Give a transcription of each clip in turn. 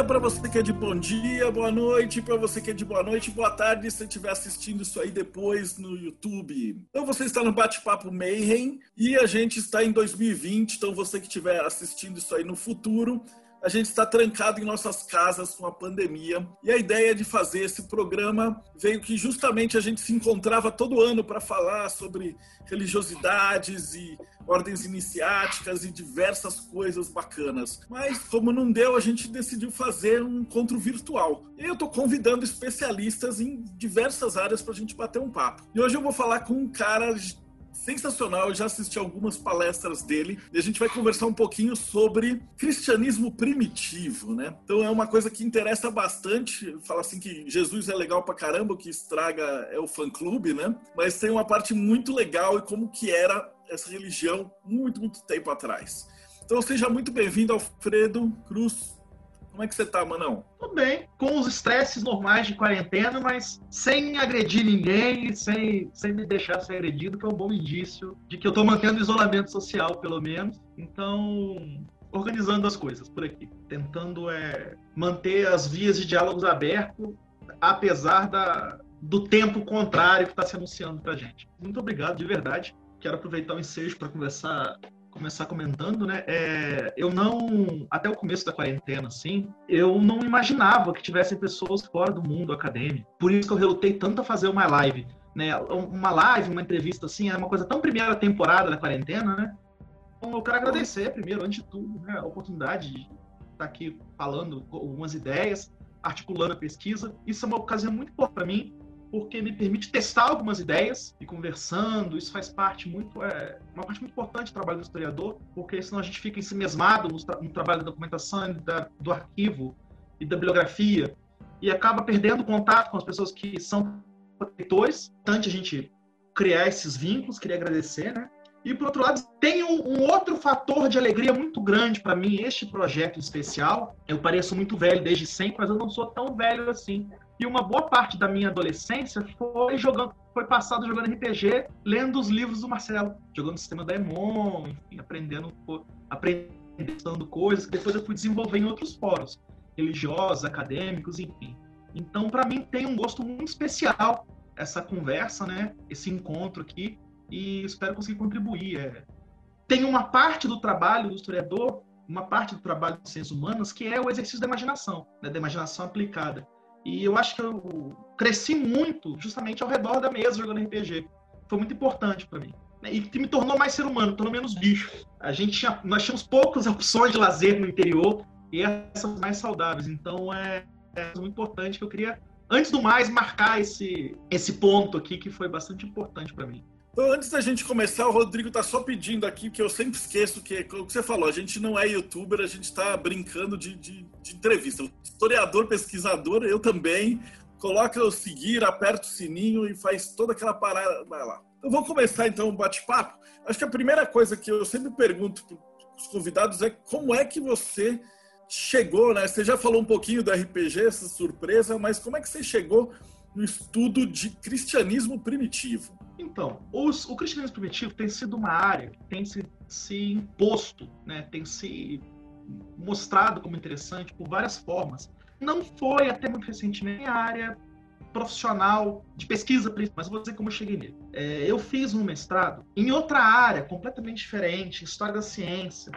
dia para você que é de bom dia, boa noite para você que é de boa noite, boa tarde se estiver assistindo isso aí depois no YouTube. Então você está no Bate-Papo Mayhem e a gente está em 2020, então você que estiver assistindo isso aí no futuro, a gente está trancado em nossas casas com a pandemia e a ideia de fazer esse programa veio que justamente a gente se encontrava todo ano para falar sobre religiosidades e ordens iniciáticas e diversas coisas bacanas. Mas como não deu, a gente decidiu fazer um encontro virtual. E eu estou convidando especialistas em diversas áreas para a gente bater um papo. E hoje eu vou falar com um cara sensacional. Eu já assisti algumas palestras dele e a gente vai conversar um pouquinho sobre cristianismo primitivo, né? Então é uma coisa que interessa bastante. Fala assim que Jesus é legal pra caramba, o que estraga é o fã-clube, né? Mas tem uma parte muito legal e como que era essa religião muito, muito tempo atrás. Então seja muito bem-vindo, Alfredo Cruz. Como é que você tá, Manão? Tudo bem, com os estresses normais de quarentena, mas sem agredir ninguém, sem, sem me deixar ser agredido, que é um bom indício de que eu tô mantendo isolamento social, pelo menos. Então, organizando as coisas por aqui, tentando é, manter as vias de diálogos abertos, apesar da, do tempo contrário que está se anunciando para gente. Muito obrigado, de verdade. Quero aproveitar o ensejo para conversar começar comentando, né? É, eu não, até o começo da quarentena, assim, eu não imaginava que tivessem pessoas fora do mundo acadêmico. Por isso que eu relutei tanto a fazer uma live, né? Uma live, uma entrevista, assim, é uma coisa tão primeira temporada da quarentena, né? Então, eu quero agradecer, primeiro, antes de tudo, né, a oportunidade de estar aqui falando algumas ideias, articulando a pesquisa. Isso é uma ocasião muito importante para mim, porque me permite testar algumas ideias e conversando. Isso faz parte muito, é, uma parte muito importante do trabalho do historiador, porque senão a gente fica ensimesmado no, tra no trabalho da documentação, da, do arquivo e da bibliografia e acaba perdendo contato com as pessoas que são protetores. Tanto a gente criar esses vínculos, queria agradecer, né? E por outro lado, tem um, um outro fator de alegria muito grande para mim, este projeto especial. Eu pareço muito velho desde sempre, mas eu não sou tão velho assim. E uma boa parte da minha adolescência foi jogando, foi passado jogando RPG, lendo os livros do Marcelo, jogando o sistema da Emon, enfim, aprendendo, aprendendo coisas que depois eu fui desenvolver em outros fóruns, religiosos, acadêmicos, enfim. Então, para mim, tem um gosto muito especial essa conversa, né? Esse encontro aqui, e espero conseguir contribuir. É. Tem uma parte do trabalho do historiador, uma parte do trabalho de ciências humanas, que é o exercício da imaginação, né? da imaginação aplicada. E eu acho que eu cresci muito justamente ao redor da mesa jogando RPG. Foi muito importante para mim. E que me tornou mais ser humano, tornou menos bicho. A gente tinha, nós tínhamos poucas opções de lazer no interior e essas mais saudáveis. Então é, é muito importante que eu queria, antes do mais, marcar esse, esse ponto aqui que foi bastante importante para mim. Então, antes da gente começar, o Rodrigo está só pedindo aqui, que eu sempre esqueço que, como você falou, a gente não é youtuber, a gente está brincando de, de, de, entrevista. Historiador, pesquisador, eu também. Coloca o seguir, aperta o sininho e faz toda aquela parada. Vai lá. Então, vamos começar então o bate-papo. Acho que a primeira coisa que eu sempre pergunto para os convidados é como é que você chegou, né? Você já falou um pouquinho do RPG, essa surpresa, mas como é que você chegou no estudo de cristianismo primitivo? Então, os, o cristianismo primitivo tem sido uma área que tem se, se imposto, né, tem se mostrado como interessante por várias formas. Não foi até muito recentemente a área profissional de pesquisa, mas vou dizer como eu cheguei nele. É, eu fiz um mestrado em outra área completamente diferente, história da ciência,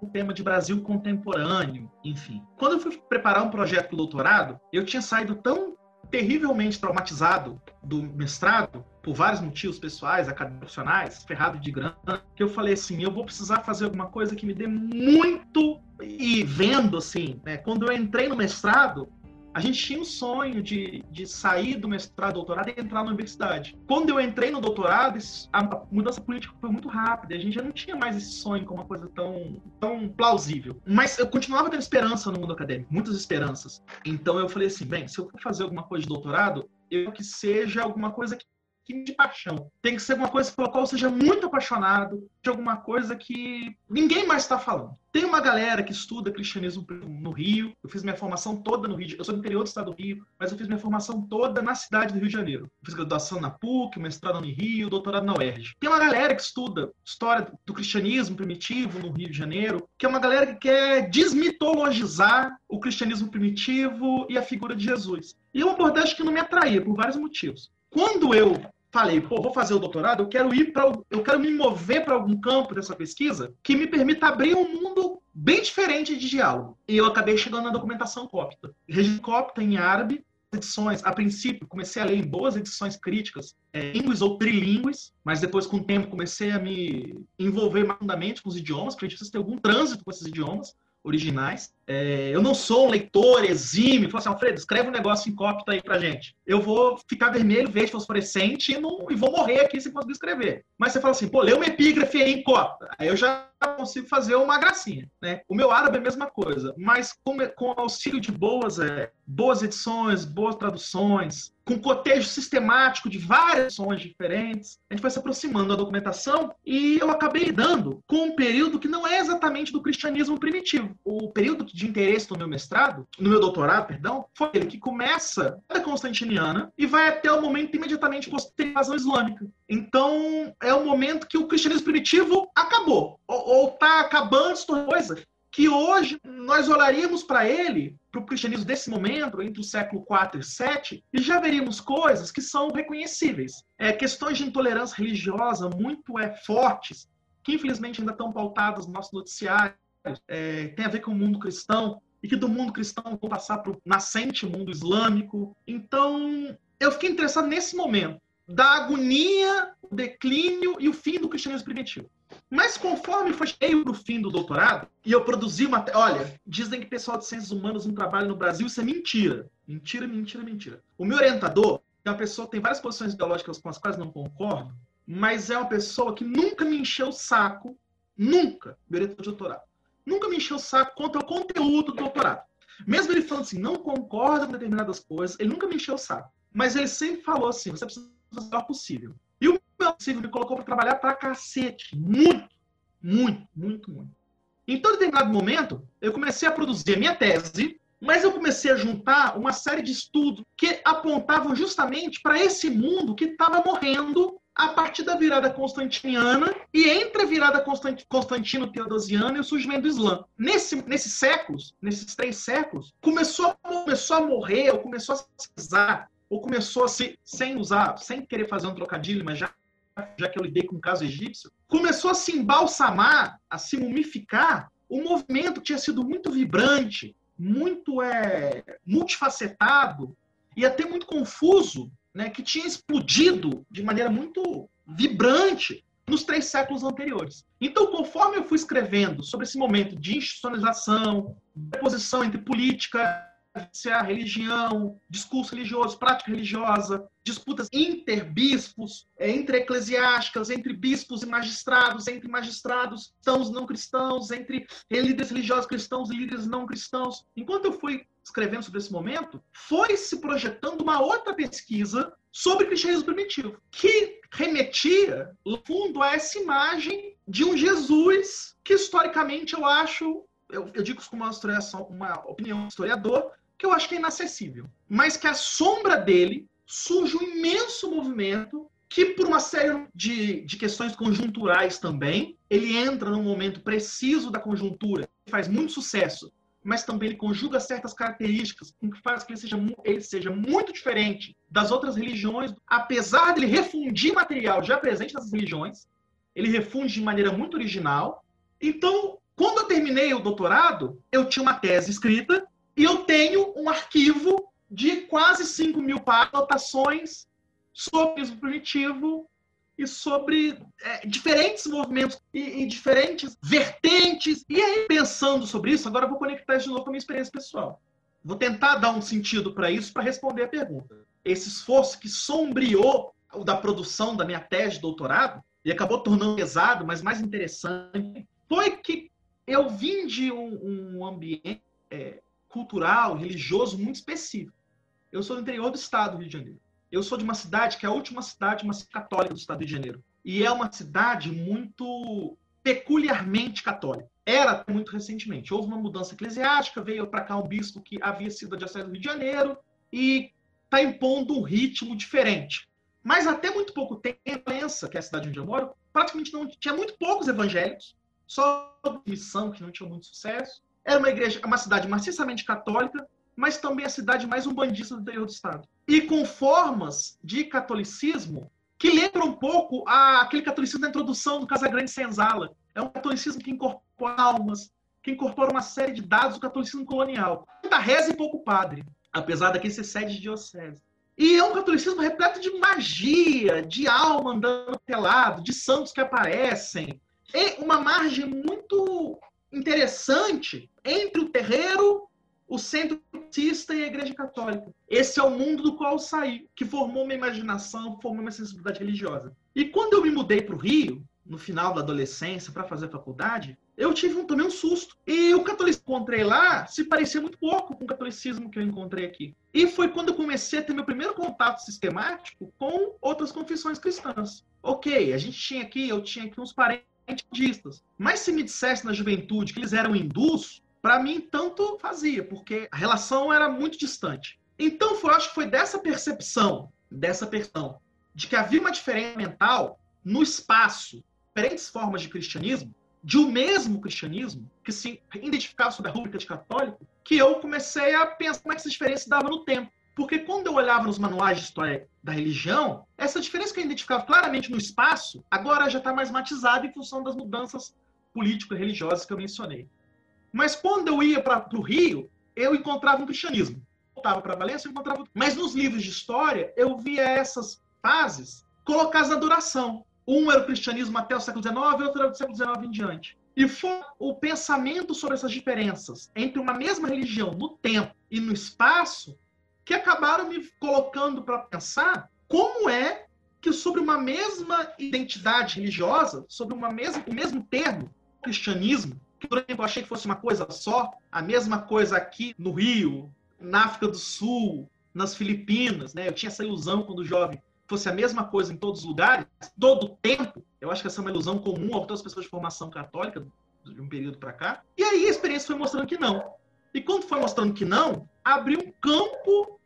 o tema de Brasil contemporâneo, enfim. Quando eu fui preparar um projeto de doutorado, eu tinha saído tão terrivelmente traumatizado do mestrado por vários motivos pessoais, acadêmicos, profissionais, ferrado de grana, que eu falei assim, eu vou precisar fazer alguma coisa que me dê muito e vendo assim, né, quando eu entrei no mestrado, a gente tinha um sonho de, de sair do mestrado, doutorado e entrar na universidade. Quando eu entrei no doutorado, a mudança política foi muito rápida. A gente já não tinha mais esse sonho como uma coisa tão, tão plausível. Mas eu continuava tendo esperança no mundo acadêmico, muitas esperanças. Então eu falei assim, bem, se eu for fazer alguma coisa de doutorado, eu que seja alguma coisa que de paixão. Tem que ser alguma coisa pela qual seja muito apaixonado, de alguma coisa que ninguém mais está falando. Tem uma galera que estuda cristianismo no Rio. Eu fiz minha formação toda no Rio. Eu sou do interior do estado do Rio, mas eu fiz minha formação toda na cidade do Rio de Janeiro. Eu fiz graduação na PUC, mestrado no Rio, doutorado na UERJ. Tem uma galera que estuda história do cristianismo primitivo no Rio de Janeiro, que é uma galera que quer desmitologizar o cristianismo primitivo e a figura de Jesus. E é uma abordagem que não me atraía por vários motivos. Quando eu falei, pô, vou fazer o doutorado, eu quero ir para, eu quero me mover para algum campo dessa pesquisa que me permita abrir um mundo bem diferente de diálogo. E eu acabei chegando na documentação copta. Regime copta em árabe, edições, a princípio, comecei a ler em boas edições críticas, é, línguas ou trilíngues, mas depois, com o tempo, comecei a me envolver mais profundamente com os idiomas, porque a gente precisa ter algum trânsito com esses idiomas originais. É, eu não sou um leitor exímio, falo assim, Alfredo, escreve um negócio em copta aí pra gente. Eu vou ficar vermelho, verde, fosforescente e, não, e vou morrer aqui sem conseguir escrever. Mas você fala assim, pô, lê uma epígrafe aí em copta. Aí eu já consigo fazer uma gracinha, né? O meu árabe é a mesma coisa, mas com, com auxílio de boas, é, boas edições, boas traduções, com cotejo sistemático de várias edições diferentes, a gente foi se aproximando da documentação e eu acabei dando com um período que não é exatamente do cristianismo primitivo. O período de interesse no meu mestrado, no meu doutorado, perdão, foi ele que começa da Constantiniana e vai até o momento imediatamente posterior à invasão islâmica. Então, é o momento que o cristianismo primitivo acabou, ou está acabando, se coisa que hoje nós olharíamos para ele, para o cristianismo desse momento, entre o século IV e VII, e já veríamos coisas que são reconhecíveis. É, questões de intolerância religiosa muito é, fortes, que infelizmente ainda estão pautadas no nosso noticiário, é, tem a ver com o mundo cristão, e que do mundo cristão vão passar para o nascente mundo islâmico. Então, eu fiquei interessado nesse momento da agonia, o declínio e o fim do cristianismo primitivo. Mas conforme foi cheio para o fim do doutorado, e eu produzi uma. Olha, dizem que pessoal de ciências humanas não trabalha no Brasil, isso é mentira. Mentira, mentira, mentira. O meu orientador é uma pessoa que tem várias posições ideológicas com as quais não concordo, mas é uma pessoa que nunca me encheu o saco, nunca, meu orientador de doutorado, nunca me encheu o saco contra o conteúdo do doutorado. Mesmo ele falando assim, não concorda com determinadas coisas, ele nunca me encheu o saco. Mas ele sempre falou assim: você precisa fazer o melhor possível. E o possível me colocou para trabalhar para cacete. Muito, muito, muito, muito. Então, em determinado momento, eu comecei a produzir a minha tese, mas eu comecei a juntar uma série de estudos que apontavam justamente para esse mundo que estava morrendo a partir da virada constantiniana e entre a virada constantino-teodosiana e o surgimento do Islã. Nesse, nesses séculos, nesses três séculos, começou, começou a morrer, ou começou a se pesar, ou começou a se, sem usar, sem querer fazer um trocadilho, mas já já que eu lidei com o caso egípcio, começou a se embalsamar, a se mumificar um movimento que tinha sido muito vibrante, muito é, multifacetado e até muito confuso, né, que tinha explodido de maneira muito vibrante nos três séculos anteriores. Então, conforme eu fui escrevendo sobre esse momento de institucionalização, posição entre política a religião, discurso religioso, prática religiosa, disputas interbispos, é, entre eclesiásticas, entre bispos e magistrados, entre magistrados cristãos não cristãos, entre líderes religiosos cristãos e líderes não cristãos. Enquanto eu fui escrevendo sobre esse momento, foi se projetando uma outra pesquisa sobre cristianismo primitivo, que remetia, no fundo, a essa imagem de um Jesus que, historicamente, eu acho eu, eu, digo isso com uma, uma opinião historiador, que eu acho que é inacessível. Mas que a sombra dele surge um imenso movimento que, por uma série de, de questões conjunturais também, ele entra num momento preciso da conjuntura, faz muito sucesso, mas também ele conjuga certas características que faz que ele seja, ele seja muito diferente das outras religiões, apesar dele refundir material já presente nessas religiões, ele refunde de maneira muito original. Então, quando eu terminei o doutorado, eu tinha uma tese escrita e eu tenho um arquivo de quase 5 mil anotações sobre o primitivo e sobre é, diferentes movimentos e, e, diferentes vertentes. E aí, pensando sobre isso, agora vou conectar isso de novo com a minha experiência pessoal. Vou tentar dar um sentido para isso para responder a pergunta. Esse esforço que sombreou o da produção da minha tese de doutorado e acabou tornando pesado, mas mais interessante, foi que eu vim de um, um ambiente é, cultural, religioso muito específico. Eu sou do interior do estado do Rio de Janeiro. Eu sou de uma cidade que é a última cidade, uma cidade católica do estado de Janeiro. E é uma cidade muito peculiarmente católica. Era muito recentemente. Houve uma mudança eclesiástica, veio para cá um bispo que havia sido da Diocese do Rio de Janeiro e está impondo um ritmo diferente. Mas até muito pouco tempo, pensa que é a cidade onde eu moro, praticamente não tinha muito poucos evangélicos, só missão que não tinha muito sucesso. Era uma igreja, uma cidade maciçamente católica, mas também a cidade mais umbandista do interior do estado. E com formas de catolicismo que lembram um pouco a, aquele catolicismo da introdução do Casagrande Senzala. É um catolicismo que incorpora almas, que incorpora uma série de dados do catolicismo colonial. Muita reza e pouco padre, apesar daqui ser sede de diocese. E é um catolicismo repleto de magia, de alma andando pelado, de santos que aparecem. E uma margem muito interessante entre o terreiro, o centro batista e a igreja católica. Esse é o mundo do qual eu saí, que formou uma imaginação, formou uma sensibilidade religiosa. E quando eu me mudei para o Rio, no final da adolescência, para fazer faculdade, eu tive um, também um susto. E o catolicismo que encontrei lá se parecia muito pouco com o catolicismo que eu encontrei aqui. E foi quando eu comecei a ter meu primeiro contato sistemático com outras confissões cristãs. Ok, a gente tinha aqui, eu tinha aqui uns parentes budistas. Mas se me dissesse na juventude que eles eram hindus, para mim tanto fazia, porque a relação era muito distante. Então, foi, acho que foi dessa percepção, dessa percepção, de que havia uma diferença mental no espaço, diferentes formas de cristianismo, de um mesmo cristianismo, que se identificava sob a rúbrica de católico, que eu comecei a pensar como é que essa diferença dava no tempo. Porque quando eu olhava nos manuais de história da religião, essa diferença que eu identificava claramente no espaço, agora já está mais matizada em função das mudanças político-religiosas que eu mencionei. Mas quando eu ia para o Rio, eu encontrava um cristianismo. Voltava para Valência, eu encontrava. Mas nos livros de história, eu via essas fases colocadas na duração. Um era o cristianismo até o século XIX, outro era do século XIX em diante. E foi o pensamento sobre essas diferenças entre uma mesma religião no tempo e no espaço que acabaram me colocando para pensar como é que sobre uma mesma identidade religiosa, sobre uma mesma, o mesmo termo, cristianismo, por exemplo achei que fosse uma coisa só, a mesma coisa aqui no Rio, na África do Sul, nas Filipinas, né? Eu tinha essa ilusão quando jovem fosse a mesma coisa em todos os lugares, todo o tempo. Eu acho que essa é uma ilusão comum a todas as pessoas de formação católica de um período para cá. E aí a experiência foi mostrando que não. E quando foi mostrando que não, abriu um campo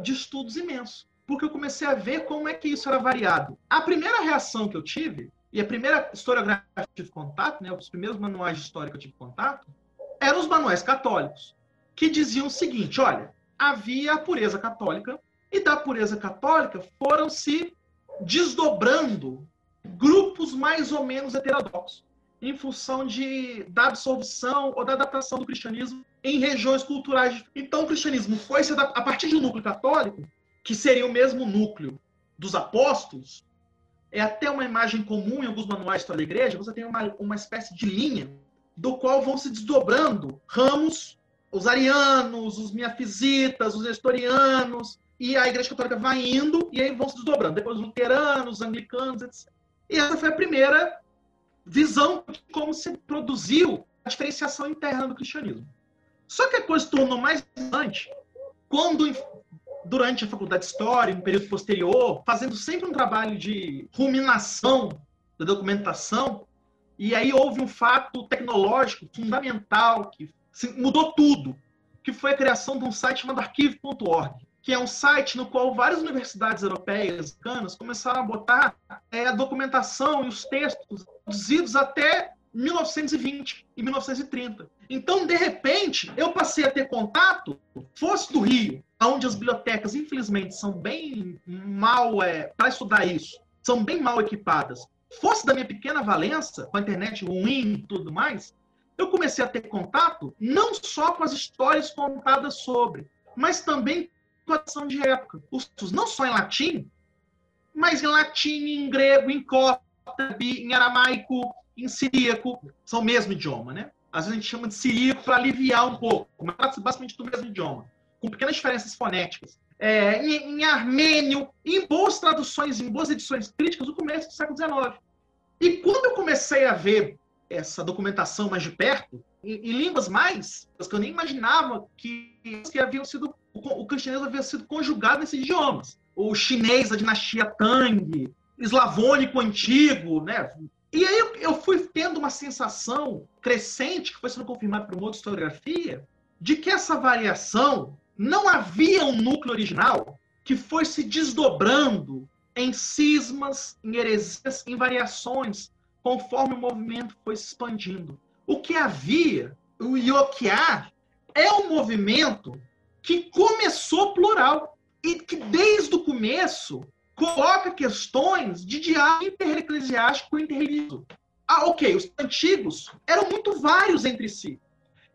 de estudos imenso. Porque eu comecei a ver como é que isso era variado. A primeira reação que eu tive e a primeira historiografia que eu tive contato, né, os primeiros manuais de história que eu tive contato, eram os manuais católicos, que diziam o seguinte: olha, havia a pureza católica, e da pureza católica foram se desdobrando grupos mais ou menos heterodoxos, em função de, da absorção ou da adaptação do cristianismo em regiões culturais. Então, o cristianismo foi a partir de um núcleo católico, que seria o mesmo núcleo dos apóstolos, é até uma imagem comum em alguns manuais de história da igreja, você tem uma, uma espécie de linha do qual vão se desdobrando ramos, os arianos, os miafisitas, os nestorianos, e a igreja católica vai indo e aí vão se desdobrando. Depois os luteranos, os anglicanos, etc. E essa foi a primeira visão de como se produziu a diferenciação interna do cristianismo. Só que a coisa se tornou mais importante quando durante a faculdade de História, um período posterior, fazendo sempre um trabalho de ruminação da documentação, e aí houve um fato tecnológico fundamental que mudou tudo, que foi a criação de um site chamado arquivo.org, que é um site no qual várias universidades europeias, americanas, começaram a botar é, a documentação e os textos produzidos até 1920 e 1930. Então, de repente, eu passei a ter contato, fosse do Rio, onde as bibliotecas, infelizmente, são bem mal, é, para estudar isso, são bem mal equipadas, fosse da minha pequena Valença, com a internet ruim e tudo mais, eu comecei a ter contato não só com as histórias contadas sobre, mas também com a ação de época. Os, não só em latim, mas em latim, em grego, em cótabe, em aramaico, em siríaco, são o mesmo idioma, né? Às vezes a gente chama de siríaco para aliviar um pouco, mas basicamente do mesmo idioma, com pequenas diferenças fonéticas. É, em, em, armênio, em boas traduções, em boas edições críticas, do começo do século XIX. E quando eu comecei a ver essa documentação mais de perto, em, em línguas mais, que eu nem imaginava que, que haviam sido, o, o cristianismo havia sido conjugado nesses idiomas. o chinês da dinastia Tang, eslavônico antigo, né? E aí eu fui tendo uma sensação crescente, que foi sendo confirmada por uma outra historiografia, de que essa variação não havia um núcleo original que foi se desdobrando em cismas, em heresias, em variações, conforme o movimento foi se expandindo. O que havia, o Ioquiá, é um movimento que começou plural e que desde o começo coloca questões de diálogo intereclesiástico e interreligioso. Ah, ok, os antigos eram muito vários entre si.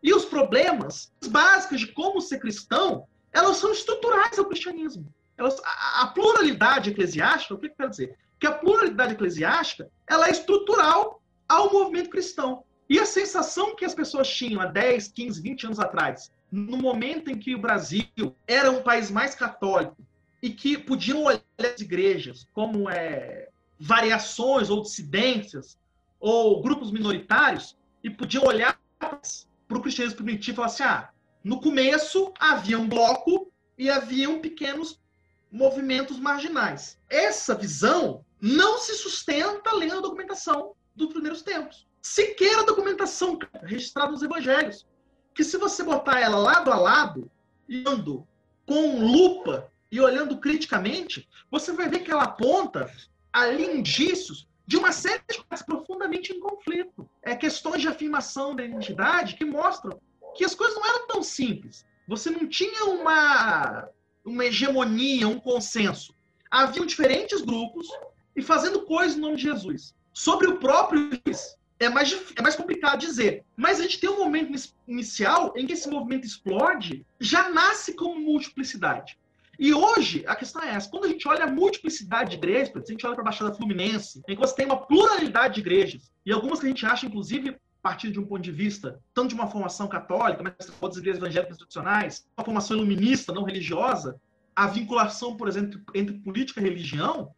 E os problemas básicos de como ser cristão, elas são estruturais ao cristianismo. Elas, a, a, pluralidade eclesiástica, o que, que quer dizer? Que a pluralidade eclesiástica ela é estrutural ao movimento cristão. E a sensação que as pessoas tinham há 10, 15, 20 anos atrás, no momento em que o Brasil era um país mais católico e que podiam olhar as igrejas como é, variações ou dissidências ou grupos minoritários e podiam olhar para o cristianismo primitivo e falar assim: ah, no começo havia um bloco e haviam pequenos movimentos marginais. Essa visão não se sustenta lendo a documentação dos primeiros tempos. Sequer a documentação registrada nos evangelhos. Que se você botar ela lado a lado, indo com lupa e olhando criticamente, você vai ver que ela aponta ali indícios de uma série de coisas profundamente em conflito. É questões de afirmação da identidade que mostram que as coisas não eram tão simples. Você não tinha uma, uma hegemonia, um consenso. Haviam diferentes grupos e fazendo coisas no nome de Jesus. Sobre o próprio é mais, é mais complicado dizer. Mas a gente tem um momento inicial em que esse movimento explode, já nasce como multiplicidade. E hoje, a questão é essa. Quando a gente olha a multiplicidade de igrejas, se a gente olha para a Baixada Fluminense, em que você tem uma pluralidade de igrejas, e algumas que a gente acha, inclusive, a partir de um ponto de vista, tanto de uma formação católica, mas outras igrejas evangélicas institucionais, uma formação iluminista, não religiosa, a vinculação, por exemplo, entre política e religião,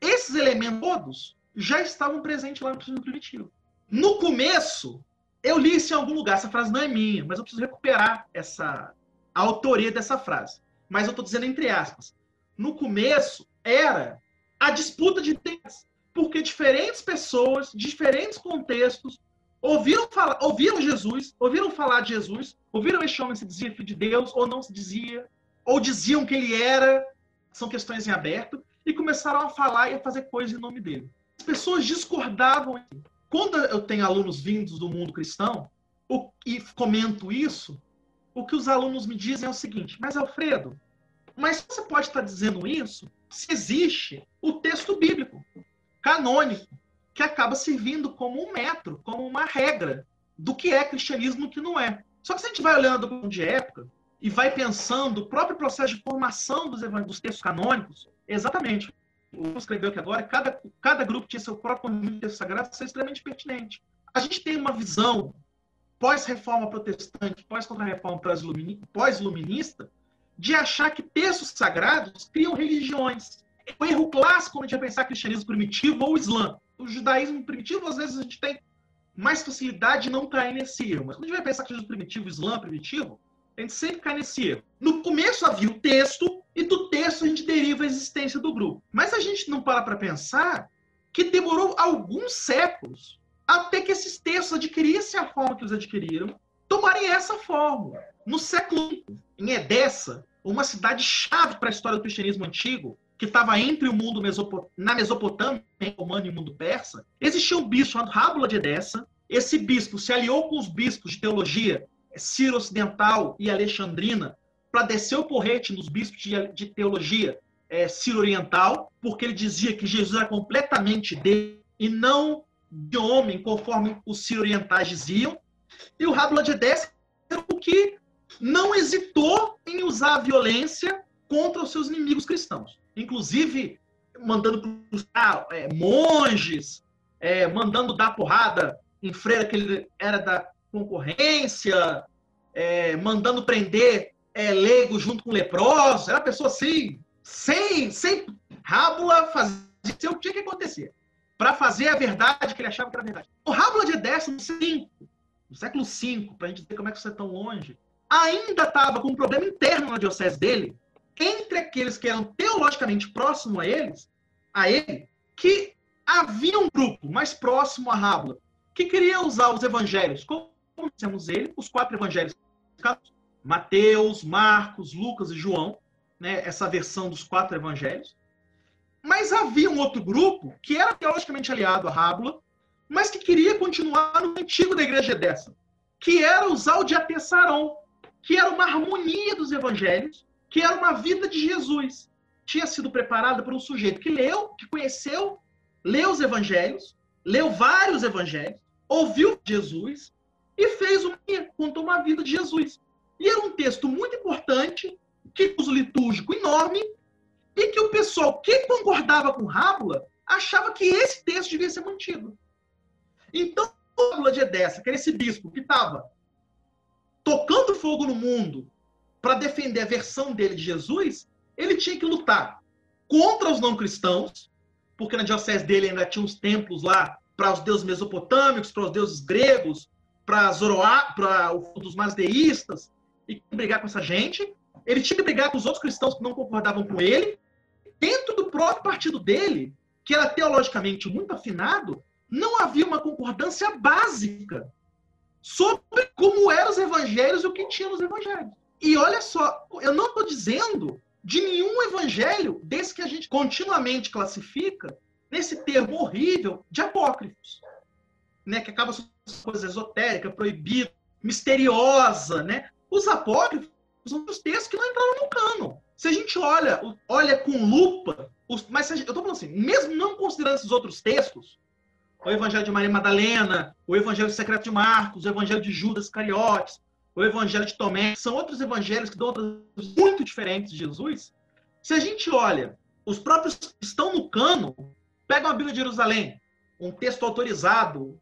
esses elementos todos já estavam presentes lá no princípio primitivo. No começo, eu li isso em algum lugar, essa frase não é minha, mas eu preciso recuperar essa a autoria dessa frase mas eu estou dizendo entre aspas. No começo, era a disputa de interesses, porque diferentes pessoas, diferentes contextos, ouviram, falar, ouviram Jesus, ouviram falar de Jesus, ouviram este homem se dizia filho de Deus, ou não se dizia, ou diziam que ele era, são questões em aberto, e começaram a falar e a fazer coisas em nome dele. As pessoas discordavam. Quando eu tenho alunos vindos do mundo cristão, e comento isso, o que os alunos me dizem é o seguinte: Mas Alfredo, mas você pode estar dizendo isso se existe o texto bíblico canônico que acaba servindo como um metro, como uma regra do que é cristianismo e o que não é. Só que se a gente vai olhando de época e vai pensando o próprio processo de formação dos, dos textos canônicos, exatamente. O escreveu aqui agora, cada, cada grupo tinha seu próprio texto sagrado, isso é extremamente pertinente. A gente tem uma visão pós-reforma protestante, pós-contra-reforma pós-iluminista, de achar que textos sagrados criam religiões. O erro clássico quando a gente vai pensar cristianismo primitivo ou islã. O judaísmo primitivo, às vezes, a gente tem mais facilidade de não cair nesse erro. Mas quando a gente vai pensar cristianismo primitivo, islã primitivo, a gente sempre cai nesse erro. No começo havia o texto, e do texto a gente deriva a existência do grupo. Mas a gente não para para pensar que demorou alguns séculos até que esses textos adquirissem a forma que eles adquiriram, tomarem essa forma. No século I, em Edessa, uma cidade-chave para a história do cristianismo antigo, que estava entre o mundo Mesopot na Mesopotâmia, romano e o mundo persa, existia um bispo chamado Rábula de Edessa. Esse bispo se aliou com os bispos de teologia Ciro Ocidental e Alexandrina para descer o porrete nos bispos de, de teologia é, Ciro Oriental, porque ele dizia que Jesus era completamente Deus e não de homem, conforme os Ciro Orientais diziam. E o Rábula de era o que não hesitou em usar a violência contra os seus inimigos cristãos. Inclusive, mandando cruzar é, monges, é, mandando dar porrada em freira que ele era da concorrência, é, mandando prender é, leigo junto com leprosos. Era uma pessoa assim, sem, sem rábula, fazia o que tinha que acontecer. Para fazer a verdade que ele achava que era verdade. O Rábula de décimo V, no século V, para a gente dizer como é que você é tão longe, ainda estava com um problema interno na diocese dele, entre aqueles que eram teologicamente próximos a eles, a ele, que havia um grupo mais próximo a Rábula que queria usar os evangelhos, como dissemos ele, os quatro evangelhos, Mateus, Marcos, Lucas e João, né, essa versão dos quatro evangelhos. Mas havia um outro grupo que era teologicamente aliado a Rábula, mas que queria continuar no antigo da igreja dessa, que era usar o diatessaron, que era uma harmonia dos evangelhos, que era uma vida de Jesus. Tinha sido preparada por um sujeito que leu, que conheceu, leu os evangelhos, leu vários evangelhos, ouviu Jesus e fez uma, contou uma vida de Jesus. E era um texto muito importante, que uso litúrgico enorme, e que o pessoal que concordava com Rábula achava que esse texto devia ser mantido. Então, Rábula de Edessa, que era esse bispo que estava tocando fogo no mundo para defender a versão dele de Jesus, ele tinha que lutar contra os não cristãos, porque na diocese dele ainda tinha uns templos lá para os deuses mesopotâmicos, para os deuses gregos, para Zoroá, para os masdeístas, e brigar com essa gente. Ele tinha que brigar com os outros cristãos que não concordavam com ele. Dentro do próprio partido dele, que era teologicamente muito afinado, não havia uma concordância básica sobre como eram os evangelhos e o que tinha nos evangelhos. E olha só, eu não estou dizendo de nenhum evangelho desse que a gente continuamente classifica nesse termo horrível de apócrifos, né, que acaba sendo coisa esotérica, proibida, misteriosa, né? Os apócrifos são os textos que não entraram no cano. Se a gente olha, olha com lupa, os, mas gente, eu estou falando assim, mesmo não considerando esses outros textos, o Evangelho de Maria Madalena, o Evangelho Secreto de Marcos, o Evangelho de Judas Cariotes, o Evangelho de Tomé, são outros evangelhos que dão outras muito diferentes de Jesus. Se a gente olha, os próprios que estão no cano, pegam a Bíblia de Jerusalém, um texto autorizado,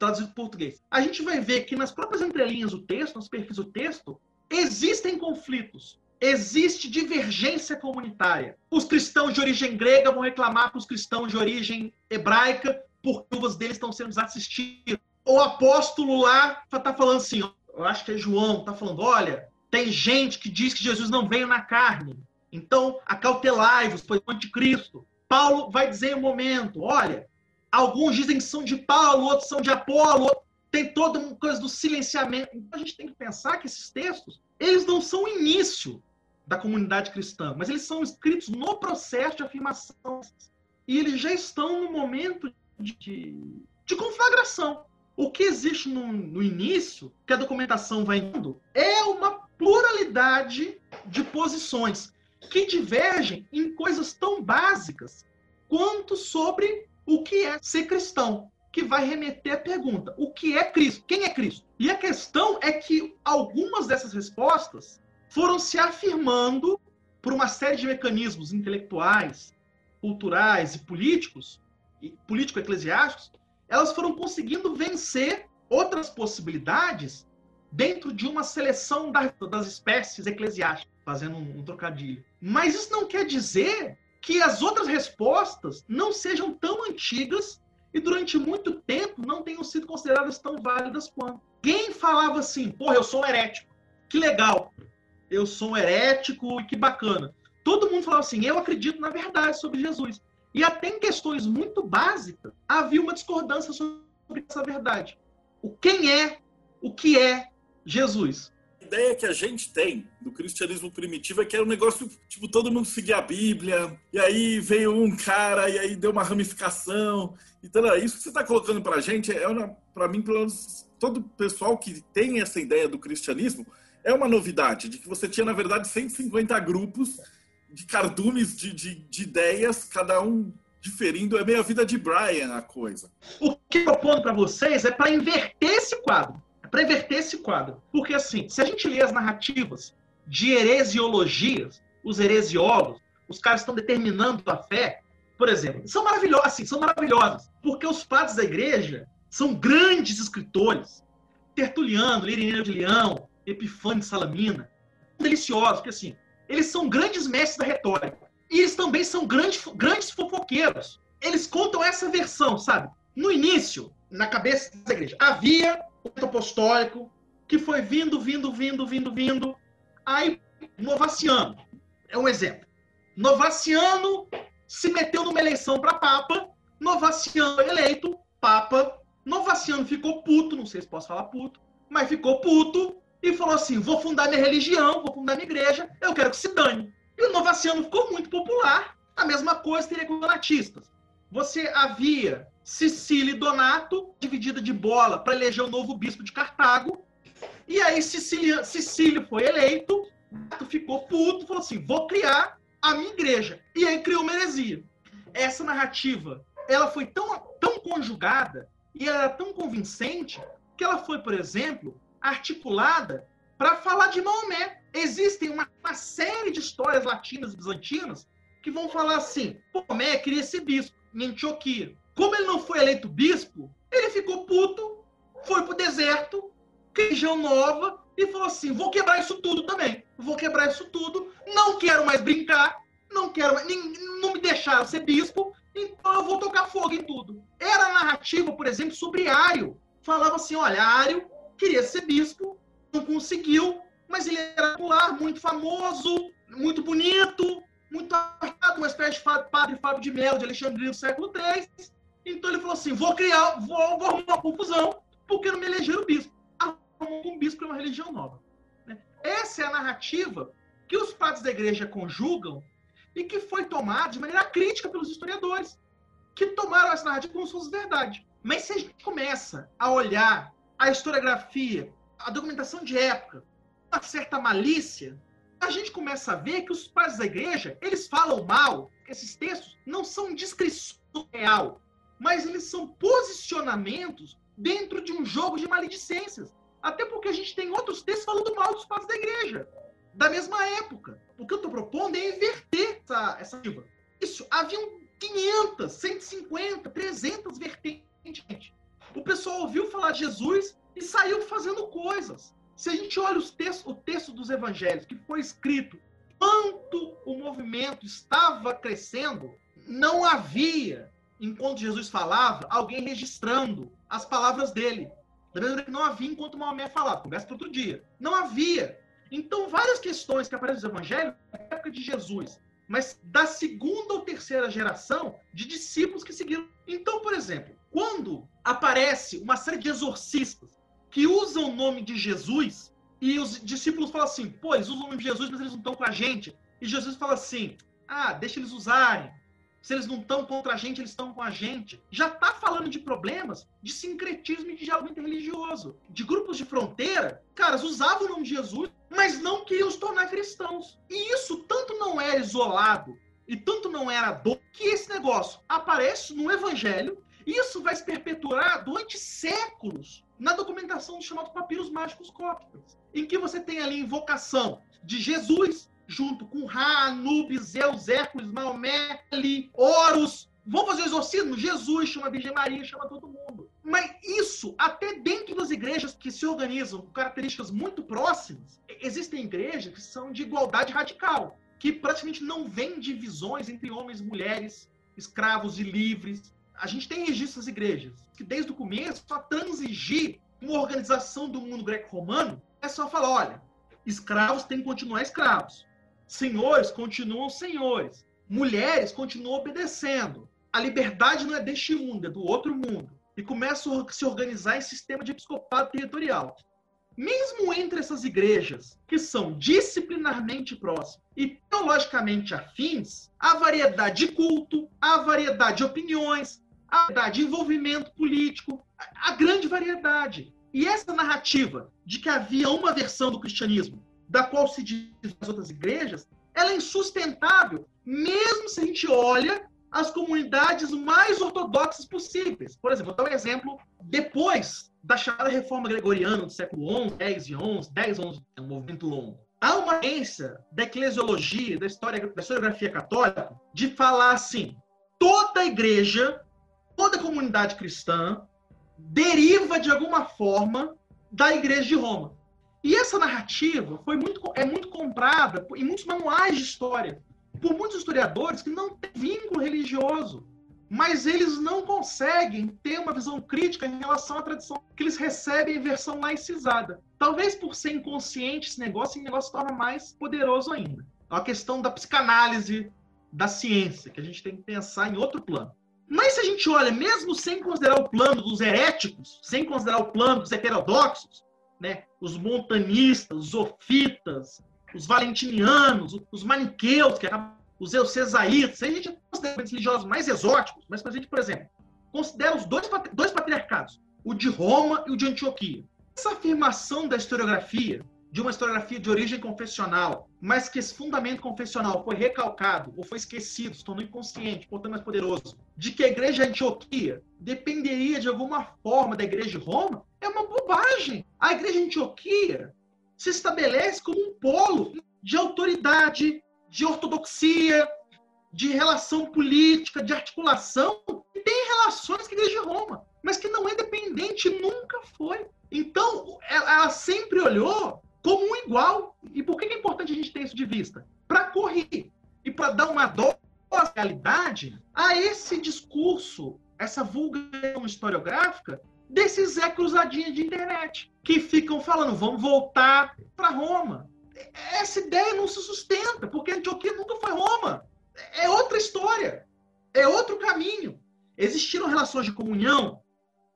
traduzido para português. A gente vai ver que nas próprias entrelinhas do texto, nos perfis do texto, existem conflitos. Existe divergência comunitária. Os cristãos de origem grega vão reclamar com os cristãos de origem hebraica porque uvas deles estão sendo desassistidas. O apóstolo lá está falando assim, eu acho que é João, está falando, olha, tem gente que diz que Jesus não veio na carne. Então, acautelai-vos, pois o anticristo. Paulo vai dizer em um momento, olha, alguns dizem que são de Paulo, outros são de Apolo, tem toda uma coisa do silenciamento. Então, a gente tem que pensar que esses textos, eles não são o início da comunidade cristã, mas eles são escritos no processo de afirmação. E eles já estão no momento de, de conflagração. O que existe no, no início, que a documentação vai indo, é uma pluralidade de posições que divergem em coisas tão básicas quanto sobre o que é ser cristão, que vai remeter a pergunta: o que é Cristo? Quem é Cristo? E a questão é que algumas dessas respostas foram se afirmando por uma série de mecanismos intelectuais, culturais e políticos político-eclesiásticos, elas foram conseguindo vencer outras possibilidades dentro de uma seleção das espécies eclesiásticas, fazendo um, um trocadilho. Mas isso não quer dizer que as outras respostas não sejam tão antigas e durante muito tempo não tenham sido consideradas tão válidas quanto. Quem falava assim, porra, eu sou herético, que legal, eu sou um herético e que bacana. Todo mundo falava assim, eu acredito na verdade sobre Jesus. E até em questões muito básicas, havia uma discordância sobre essa verdade. O quem é, o que é Jesus. A ideia que a gente tem do cristianismo primitivo é que era um negócio, tipo, todo mundo seguia a Bíblia, e aí veio um cara, e aí deu uma ramificação. Então, é isso que você está colocando para a gente, é para mim, pelo menos, todo pessoal que tem essa ideia do cristianismo, é uma novidade, de que você tinha, na verdade, 150 grupos de cardumes de, de, de ideias, cada um diferindo. É meio a vida de Brian a coisa. O que eu proponho para vocês é para inverter esse quadro. É para inverter esse quadro. Porque, assim, se a gente lê as narrativas de heresiologias, os heresiólogos, os caras estão determinando a fé, por exemplo, são maravilhosas, assim, são maravilhosas, porque os padres da igreja são grandes escritores. Tertuliano, Lirineu de Leão, Epifânio de Salamina, deliciosos, porque assim, eles são grandes mestres da retórica. E eles também são grandes, grandes fofoqueiros. Eles contam essa versão, sabe? No início, na cabeça da igreja, havia o apostólico que foi vindo, vindo, vindo, vindo, vindo. Aí, Novaciano. É um exemplo. Novaciano se meteu numa eleição para Papa, Novaciano eleito, Papa. Novaciano ficou puto, não sei se posso falar puto, mas ficou puto e falou assim: vou fundar minha religião, vou fundar minha igreja, eu quero que se dane. E o Novaciano ficou muito popular. A mesma coisa teria com os donatistas. Você havia Cecília e Donato, dividida de bola para eleger o novo bispo de Cartago. E aí Cecília, Cecílio foi eleito, Donato ficou puto, falou assim: vou criar a minha igreja. E aí criou uma heresia. Essa narrativa, ela foi tão, tão conjugada e ela era tão convincente que ela foi, por exemplo, articulada para falar de Maomé. Existem uma, uma, série de histórias latinas e bizantinas que vão falar assim: Maomé queria ser bispo em Antioquia. Como ele não foi eleito bispo, ele ficou puto, foi pro deserto, região nova, e falou assim: vou quebrar isso tudo também. Vou quebrar isso tudo. Não quero mais brincar. Não quero mais. Não me deixaram ser bispo. Então eu vou tocar fogo em tudo. Era narrativa, por exemplo, sobre Ário. Falava assim: olha, Ário queria ser bispo, não conseguiu, mas ele era popular, muito famoso, muito bonito, muito arcado, uma espécie de padre Fábio de Melo de Alexandria do século III. Então ele falou assim: vou criar, vou, vou arrumar uma confusão, porque não me elegeram bispo. Arrumou um bispo é uma religião nova. Né? Essa é a narrativa que os padres da igreja conjugam e que foi tomada de maneira crítica pelos historiadores, que tomaram essa narrativa como se verdade. Mas se a gente começa a olhar a historiografia, a documentação de época, uma certa malícia, a gente começa a ver que os padres da igreja, eles falam mal, esses textos não são descrição real, mas eles são posicionamentos dentro de um jogo de maledicências. Até porque a gente tem outros textos falando mal dos padres da igreja, da mesma época. O que eu estou propondo é inverter essa, essa Isso, haviam 500, 150, 300 vertentes. O pessoal ouviu falar de Jesus e saiu fazendo coisas. Se a gente olha os textos, o texto dos evangelhos que foi escrito, quanto o movimento estava crescendo, não havia enquanto Jesus falava, alguém registrando as palavras dele. Da mesma que não havia enquanto Maomé falava, conversa para outro dia. Não havia. Então, várias questões que aparecem no Evangelho, na época de Jesus, mas da segunda ou terceira geração de discípulos que seguiram. Então, por exemplo, quando aparece uma série de exorcistas que usam o nome de Jesus, e os discípulos falam assim, pô, eles usam o nome de Jesus, mas eles não estão com a gente. E Jesus fala assim, ah, deixa eles usarem. Se eles não estão contra a gente, eles estão com a gente. Já está falando de problemas de sincretismo e de diálogo interreligioso. De grupos de fronteira, caras usavam o nome de Jesus, mas não queriam se tornar cristãos. E isso tanto não era isolado e tanto não era dor, que esse negócio aparece no Evangelho. E isso vai se perpetuar durante séculos na documentação dos chamados papiros mágicos cópticos, em que você tem ali invocação de Jesus, junto com Ra, Anubis, Zeus, Hércules, Maomé, Ali, Horus. Vão fazer o exorcismo? Jesus chama a Virgem Maria, chama todo mundo. Mas isso, até dentro das igrejas que se organizam com características muito próximas, existem igrejas que são de igualdade radical, que praticamente não vêm divisões entre homens e mulheres, escravos e livres. A gente tem registros das igrejas que, desde o começo, para transigir uma organização do mundo greco-romano, é só falar: olha, escravos têm que continuar escravos. Senhores continuam senhores. Mulheres continuam obedecendo. A liberdade não é deste mundo, é do outro mundo. E começa a se organizar em sistema de episcopado territorial. Mesmo entre essas igrejas, que são disciplinarmente próximas e teologicamente afins, há variedade de culto, há variedade de opiniões, há variedade de envolvimento político, há grande variedade. E essa narrativa de que havia uma versão do cristianismo da qual se diz as outras igrejas, ela é insustentável, mesmo se a gente olha as comunidades mais ortodoxas possíveis. Por exemplo, vou dar um exemplo. Depois da chamada reforma gregoriana do século XI, 10 e 11, 10 11 é um movimento longo. Há uma tendência da eclesiologia, da, história, da historiografia católica, de falar assim: toda igreja, toda comunidade cristã deriva de alguma forma da igreja de Roma. E essa narrativa foi muito, é muito comprada em muitos manuais de história por muitos historiadores que não têm vínculo religioso, mas eles não conseguem ter uma visão crítica em relação à tradição que eles recebem em versão laicizada. Talvez por ser inconsciente esse negócio, esse negócio se torna mais poderoso ainda. É uma questão da psicanálise, da ciência, que a gente tem que pensar em outro plano. Mas se a gente olha, mesmo sem considerar o plano dos heréticos, sem considerar o plano dos heterodoxos, né, os montanistas, os ofitas, os valentinianos, os maniqueus, que os eucesaitas, a gente considera os religiosos mais exóticos, mas a gente, por exemplo, considera os dois, dois patriarcados, o de Roma e o de Antioquia. Essa afirmação da historiografia, de uma historiografia de origem confessional, mas que esse fundamento confessional foi recalcado ou foi esquecido, se tornou inconsciente, portanto mais poderoso, de que a igreja de Antioquia dependeria de alguma forma da igreja de Roma, é uma bobagem. A igreja de Antioquia se estabelece como um polo de autoridade, de ortodoxia, de relação política, de articulação, que tem relações com a igreja de Roma, mas que não é dependente, nunca foi. Então, ela sempre olhou igual. E por que é importante a gente ter isso de vista? Para correr e para dar uma dose de realidade a esse discurso, essa vulgação historiográfica desses Zé Cruzadinha de internet, que ficam falando, vamos voltar para Roma. Essa ideia não se sustenta, porque Antioquia nunca foi Roma. É outra história. É outro caminho. Existiram relações de comunhão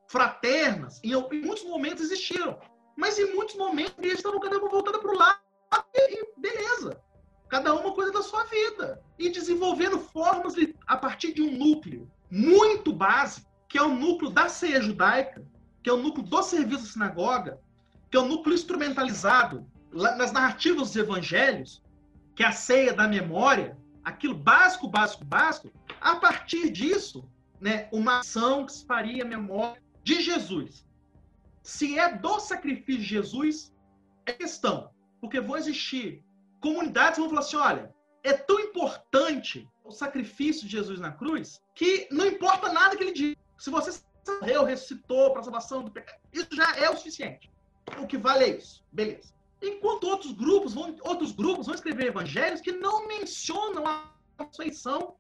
fraternas, em, em muitos momentos existiram. Mas em muitos momentos eles estavam cada uma voltada para o lado e, beleza. Cada uma coisa da sua vida. E desenvolvendo formas a partir de um núcleo muito básico, que é o núcleo da ceia judaica, que é o núcleo do serviço da sinagoga, que é o núcleo instrumentalizado nas narrativas dos evangelhos, que é a ceia da memória, aquilo básico, básico, básico, a partir disso, né, uma ação que se faria memória de Jesus. Se é do sacrifício de Jesus, é questão. Porque vão existir comunidades que vão falar assim: olha, é tão importante o sacrifício de Jesus na cruz que não importa nada que ele diga. Se você morreu, ressuscitou para a salvação do pecado, isso já é o suficiente. O que vale é isso. Beleza. Enquanto outros grupos vão, outros grupos vão escrever evangelhos que não mencionam a ressurreição,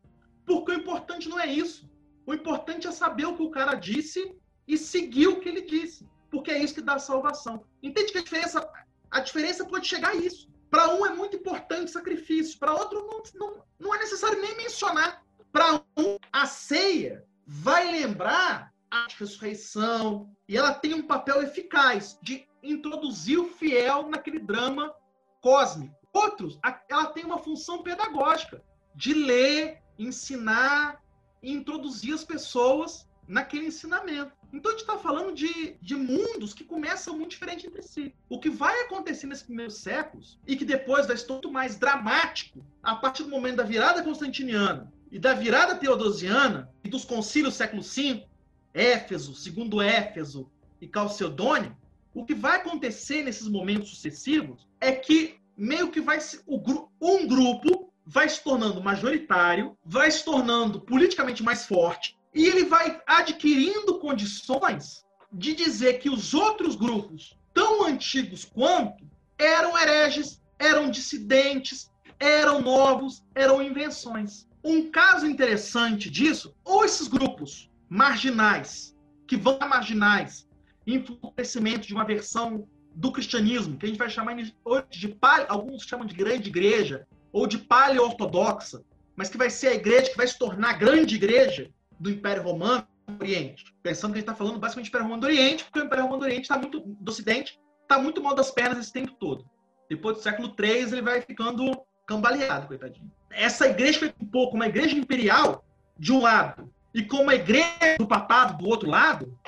porque o importante não é isso. O importante é saber o que o cara disse e seguir o que ele disse. Porque é isso que dá salvação. Entende que a diferença, a diferença pode chegar a isso. Para um é muito importante sacrifício, para outro não, não, não é necessário nem mencionar. Para um, a ceia vai lembrar a ressurreição e ela tem um papel eficaz de introduzir o fiel naquele drama cósmico. Outros, ela tem uma função pedagógica de ler, ensinar introduzir as pessoas naquele ensinamento. Então a gente está falando de, de mundos que começam muito diferentes entre si. O que vai acontecer nesses primeiros séculos, e que depois vai ser muito mais dramático, a partir do momento da virada constantiniana e da virada teodosiana e dos concílios século V, Éfeso, segundo Éfeso e Calcedônio, o que vai acontecer nesses momentos sucessivos é que meio que vai o, um grupo vai se tornando majoritário, vai se tornando politicamente mais forte, e ele vai adquirindo condições de dizer que os outros grupos, tão antigos quanto, eram hereges, eram dissidentes, eram novos, eram invenções. Um caso interessante disso, ou esses grupos marginais, que vão a marginais, enfraquecimento de uma versão do cristianismo, que a gente vai chamar de palio, alguns chamam de grande igreja, ou de paleo-ortodoxa, mas que vai ser a igreja que vai se tornar grande igreja, do Império Romano do Oriente. Pensando que a gente está falando basicamente do Império Romano do Oriente, porque o Império Romano do Oriente está muito do Ocidente, está muito mal das pernas esse tempo todo. Depois do século III, ele vai ficando cambaleado, coitadinho. Essa igreja foi um pouco uma igreja imperial de um lado e com uma igreja do papado do outro lado,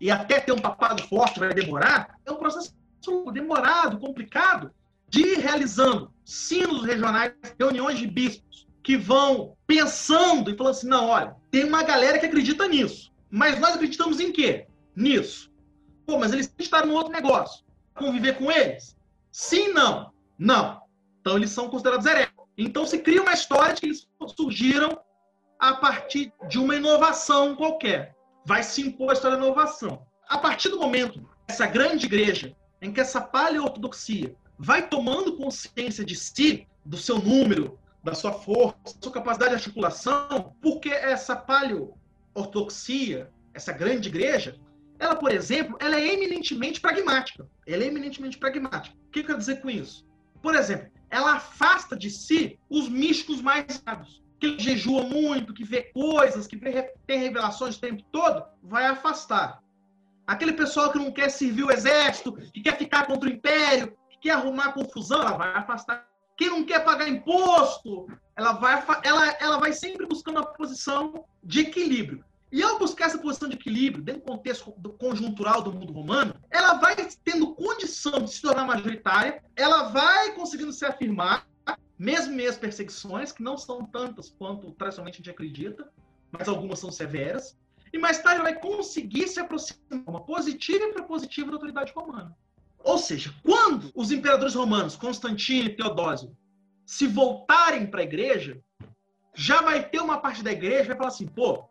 e até ter um papado forte vai demorar, é um processo demorado, complicado, de ir realizando sinos regionais, reuniões de bispos, que vão pensando e falando assim: não, olha, tem uma galera que acredita nisso. Mas nós acreditamos em quê? Nisso. Pô, mas eles estão no outro negócio. Conviver com eles? Sim, não. Não. Então eles são considerados hereges. Então se cria uma história de que eles surgiram a partir de uma inovação qualquer. Vai se impor a história da inovação. A partir do momento, essa grande igreja, em que essa paleortodoxia vai tomando consciência de si, do seu número, da sua força, da sua capacidade de articulação, porque essa paleo-ortodoxia, essa grande igreja, ela, por exemplo, ela é eminentemente pragmática. Ela é eminentemente pragmática. O que eu quero dizer com isso? Por exemplo, ela afasta de si os místicos mais sábios. Que jejua muito, que vê coisas, que vê, tem revelações o tempo todo, vai afastar. Aquele pessoal que não quer servir o exército, que quer ficar contra o império, que quer arrumar confusão, ela vai afastar. Quem não quer pagar imposto, ela vai, ela, ela vai sempre buscando a posição de equilíbrio. E ao buscar essa posição de equilíbrio, dentro do contexto conjuntural do mundo romano, ela vai tendo condição de se tornar majoritária, ela vai conseguindo se afirmar, mesmo em as perseguições, que não são tantas quanto tradicionalmente a gente acredita, mas algumas são severas, e mais tarde ela vai conseguir se aproximar uma positiva e propositiva da autoridade romana. Ou seja, quando os imperadores romanos, Constantino e Teodósio, se voltarem para a igreja, já vai ter uma parte da igreja que vai falar assim, pô,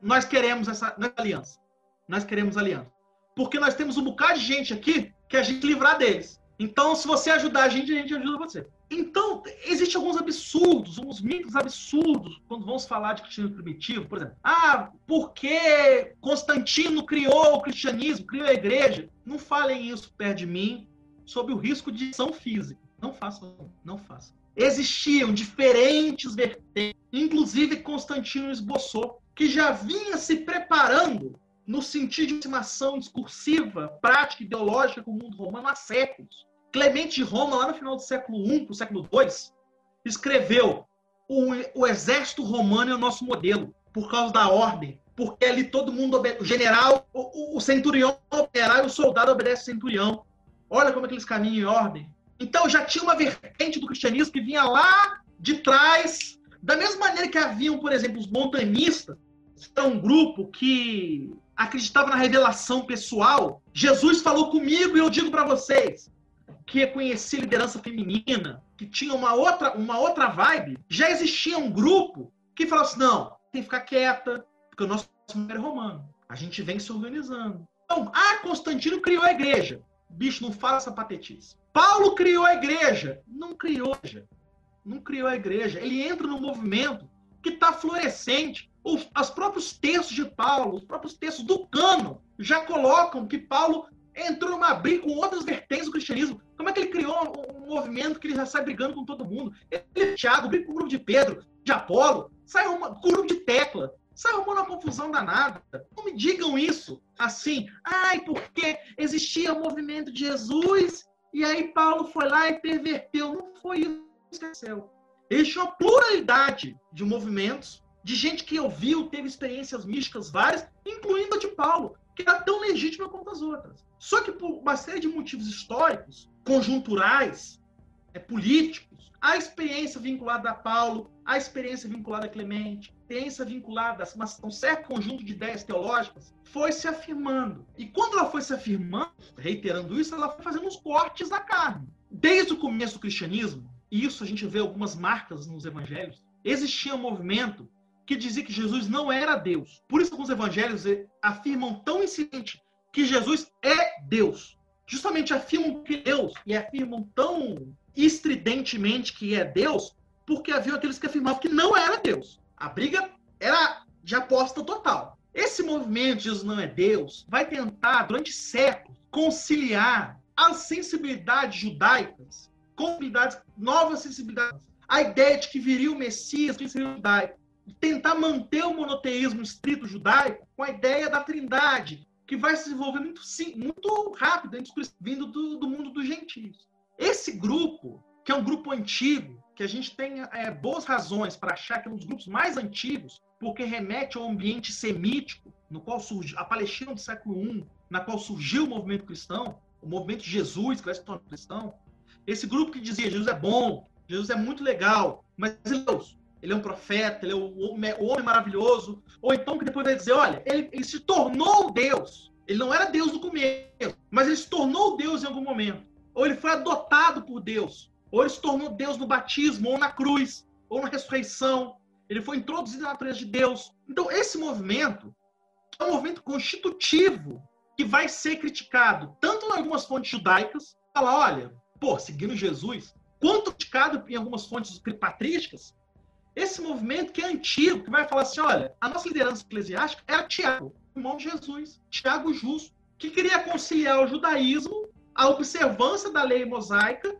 nós queremos essa, aliança. Nós queremos aliança. Porque nós temos um bocado de gente aqui que a gente livrar deles. Então, se você ajudar a gente, a gente ajuda você. Então, existem alguns absurdos, uns mitos absurdos, quando vamos falar de cristianismo primitivo, por exemplo. Ah, porque Constantino criou o cristianismo, criou a igreja? Não falem isso perto de mim, sob o risco de ação física. Não façam, não façam. Existiam diferentes vertentes, inclusive Constantino esboçou que já vinha se preparando no sentido de estimação discursiva, prática ideológica com o mundo romano há séculos. Clemente de Roma, lá no final do século I para o século II, escreveu o, o exército romano é o nosso modelo, por causa da ordem, porque ali todo mundo, o general, o, o centurião operário, o soldado obedece ao centurião. Olha como é que eles caminham em ordem. Então já tinha uma vertente do cristianismo que vinha lá de trás da mesma maneira que haviam, por exemplo, os montanistas, que é um grupo que acreditava na revelação pessoal, Jesus falou comigo e eu digo para vocês que reconhecia liderança feminina, que tinha uma outra, uma outra vibe, já existia um grupo que falava assim: não, tem que ficar quieta, porque o nosso é romano. A gente vem se organizando. Então, ah, Constantino criou a igreja. Bicho, não fala essa patetice. Paulo criou a igreja. Não criou, já não criou a igreja. Ele entra num movimento que está florescente. Os, os próprios textos de Paulo, os próprios textos do cano, já colocam que Paulo entrou numa briga com outras vertentes do cristianismo. Como é que ele criou um, movimento que ele já sai brigando com todo mundo? Ele, Tiago, briga com o grupo de Pedro, de Apolo, sai uma, com o grupo de Tecla, sai uma confusão danada. Não me digam isso assim, ai, porque existia o movimento de Jesus e aí Paulo foi lá e perverteu. Não foi isso esqueceu. Existe uma pluralidade de movimentos, de gente que ouviu, teve experiências místicas várias, incluindo a de Paulo, que era tão legítima quanto as outras. Só que por uma série de motivos históricos, conjunturais, é, políticos, a experiência vinculada a Paulo, a experiência vinculada a Clemente, a experiência vinculada a um certo conjunto de ideias teológicas, foi se afirmando. E quando ela foi se afirmando, reiterando isso, ela foi fazendo uns cortes da carne. Desde o começo do cristianismo, isso a gente vê algumas marcas nos evangelhos, existia um movimento que dizia que Jesus não era Deus. Por isso alguns evangelhos afirmam tão incidente que Jesus é Deus. Justamente afirmam que Deus e afirmam tão estridentemente que é Deus, porque havia aqueles que afirmavam que não era Deus. A briga era de aposta total. Esse movimento Jesus não é Deus vai tentar durante séculos conciliar as sensibilidades judaicas sensibilidades, novas sensibilidades. A ideia de que viria o Messias, que seria judaico. Tentar manter o monoteísmo estrito judaico com a ideia da trindade, que vai se desenvolver muito, sim, muito rápido, vindo do, do mundo dos gentios. Esse grupo, que é um grupo antigo, que a gente tem é, boas razões para achar que é um dos grupos mais antigos, porque remete ao ambiente semítico, no qual surgiu a Palestina do século I, na qual surgiu o movimento cristão, o movimento de Jesus, que vai se tornar cristão, esse grupo que dizia Jesus é bom, Jesus é muito legal, mas é Deus. Ele é um profeta, ele é o homem, o homem maravilhoso. Ou então que depois vai dizer, olha, ele, ele se tornou Deus. Ele não era Deus no começo, mas ele se tornou Deus em algum momento. Ou ele foi adotado por Deus. Ou ele se tornou Deus no batismo, ou na cruz, ou na ressurreição. Ele foi introduzido na natureza de Deus. Então, esse movimento é um movimento constitutivo que vai ser criticado tanto em algumas fontes judaicas, fala, olha, pô, seguindo Jesus, quanto criticado em algumas fontes patrísticas, esse movimento que é antigo, que vai falar assim, olha, a nossa liderança eclesiástica era Tiago, irmão de Jesus, Tiago Justo, que queria conciliar o judaísmo, a observância da lei mosaica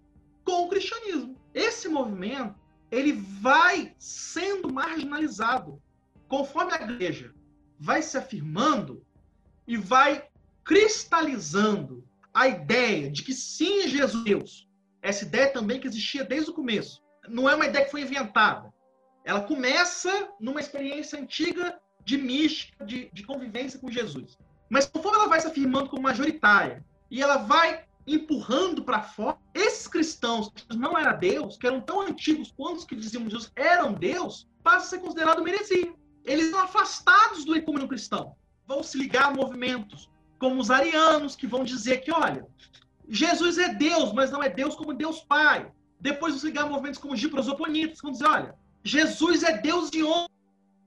com o cristianismo. esse movimento ele vai sendo marginalizado conforme a igreja vai se afirmando e vai cristalizando a ideia de que sim, Jesus Deus. Essa ideia também que existia desde o começo. Não é uma ideia que foi inventada. Ela começa numa experiência antiga de mística, de, de convivência com Jesus. Mas conforme ela vai se afirmando como majoritária e ela vai empurrando para fora, esses cristãos que não eram Deus, que eram tão antigos quanto os que diziam Jesus eram Deus, passam a ser considerado heresia. Eles são afastados do ecumeno cristão. Vão se ligar a movimentos como os arianos, que vão dizer que, olha, Jesus é Deus, mas não é Deus como Deus Pai. Depois vão se ligar a movimentos como os giprosoponitas, que vão dizer, olha, Jesus é Deus de homem,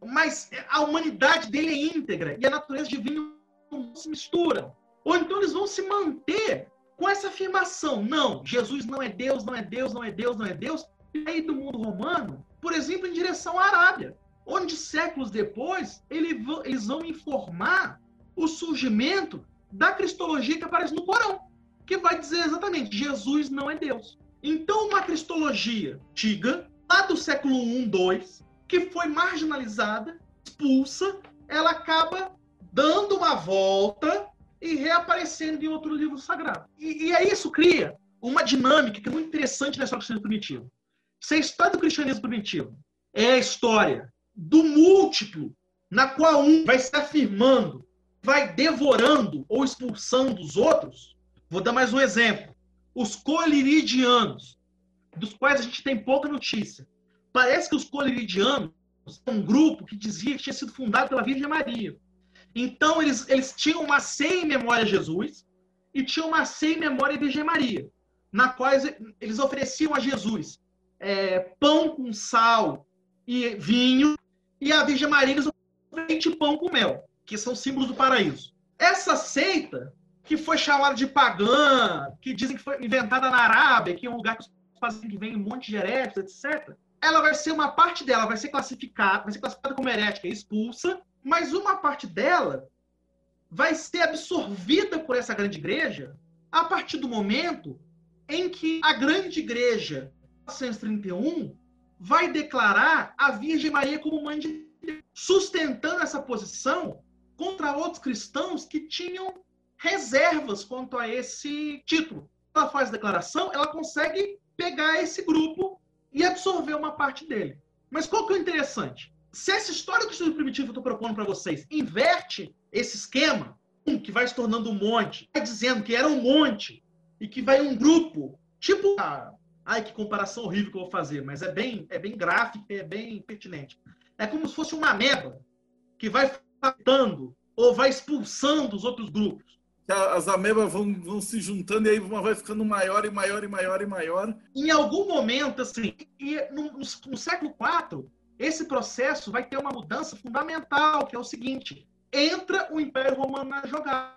mas a humanidade dele é íntegra e a natureza divina não se mistura. Ou então eles vão se manter com essa afirmação: não, Jesus não é Deus, não é Deus, não é Deus, não é Deus. E aí do mundo romano, por exemplo, em direção à Arábia, onde séculos depois eles vão informar o surgimento da cristologia que aparece no Corão, que vai dizer exatamente: Jesus não é Deus. Então, uma cristologia antiga, lá do século I, II, que foi marginalizada, expulsa, ela acaba dando uma volta e reaparecendo em outro livro sagrado. E, e aí isso cria uma dinâmica que é muito interessante na história do cristianismo primitivo. Se a história do cristianismo primitivo é a história do múltiplo, na qual um vai se afirmando, vai devorando ou expulsando os outros, vou dar mais um exemplo. Os coliridianos, dos quais a gente tem pouca notícia. Parece que os coliridianos um grupo que dizia que tinha sido fundado pela Virgem Maria. Então, eles, eles tinham uma ceia em memória a Jesus e tinham uma ceia em memória a Virgem Maria, na qual eles ofereciam a Jesus é, pão com sal e vinho, e a Virgem Maria eles ofereciam pão com mel, que são símbolos do paraíso. Essa seita, que foi chamada de pagã, que dizem que foi inventada na Arábia, que é um lugar que que vem um monte de heréticos, etc., ela vai ser uma parte dela, vai ser classificada, vai ser classificada como herética, expulsa, mas uma parte dela vai ser absorvida por essa grande igreja a partir do momento em que a grande igreja, 1931, vai declarar a Virgem Maria como mãe de Deus, sustentando essa posição contra outros cristãos que tinham reservas quanto a esse título. Ela faz a declaração, ela consegue pegar esse grupo e absorver uma parte dele. Mas qual que é o interessante? se essa história do estudo primitivo que eu estou propondo para vocês inverte esse esquema, um que vai se tornando um monte, vai dizendo que era um monte e que vai um grupo, tipo. Ah, ai, que comparação horrível que eu vou fazer, mas é bem, é bem gráfico, é bem pertinente. É como se fosse uma ameba que vai afetando ou vai expulsando os outros grupos. As amebas vão, vão se juntando e aí uma vai ficando maior e maior e maior e maior. Em algum momento, assim, e no, no, no século IV, esse processo vai ter uma mudança fundamental, que é o seguinte: entra o Império Romano na jogada.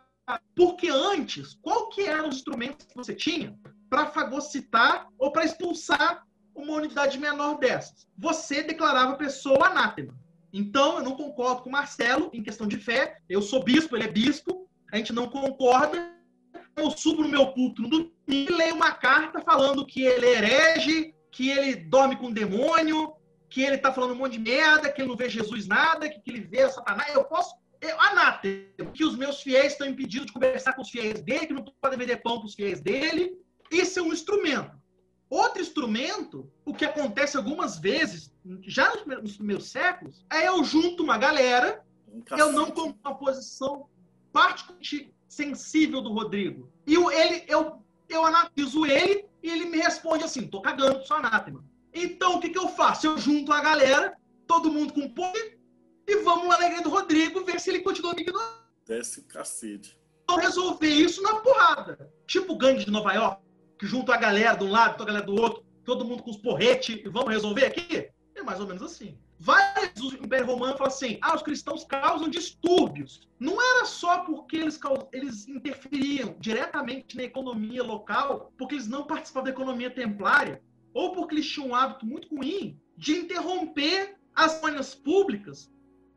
Porque antes, qual que eram os instrumentos que você tinha para fagocitar ou para expulsar uma unidade menor dessas? Você declarava a pessoa anátema. Então, eu não concordo com o Marcelo em questão de fé. Eu sou bispo, ele é bispo. A gente não concorda. Eu subo no meu culto no domingo e leio uma carta falando que ele é herege, que ele dorme com demônio, que ele está falando um monte de merda, que ele não vê Jesus nada, que, que ele vê Satanás. Eu posso. Eu, anátema, que os meus fiéis estão impedidos de conversar com os fiéis dele, que não podem vender pão para os fiéis dele. Isso é um instrumento. Outro instrumento, o que acontece algumas vezes, já nos primeiros, séculos, é eu junto uma galera, eu não com uma posição particularmente sensível do Rodrigo. E ele, eu, eu analiso ele e ele me responde assim: tô cagando, sou anátema. Então, o que, que eu faço? Eu junto a galera, todo mundo com poder, e vamos lá na igreja do Rodrigo ver se ele continua me ignorando. Desce cacete. Vou resolver isso na porrada. Tipo o gangue de Nova York, que junta a galera de um lado, a galera do outro, todo mundo com os porretes, e vamos resolver aqui? É mais ou menos assim. Vários o Império Romano falam assim: ah, os cristãos causam distúrbios. Não era só porque eles, eles interferiam diretamente na economia local, porque eles não participavam da economia templária, ou porque eles tinham um hábito muito ruim de interromper as manhas públicas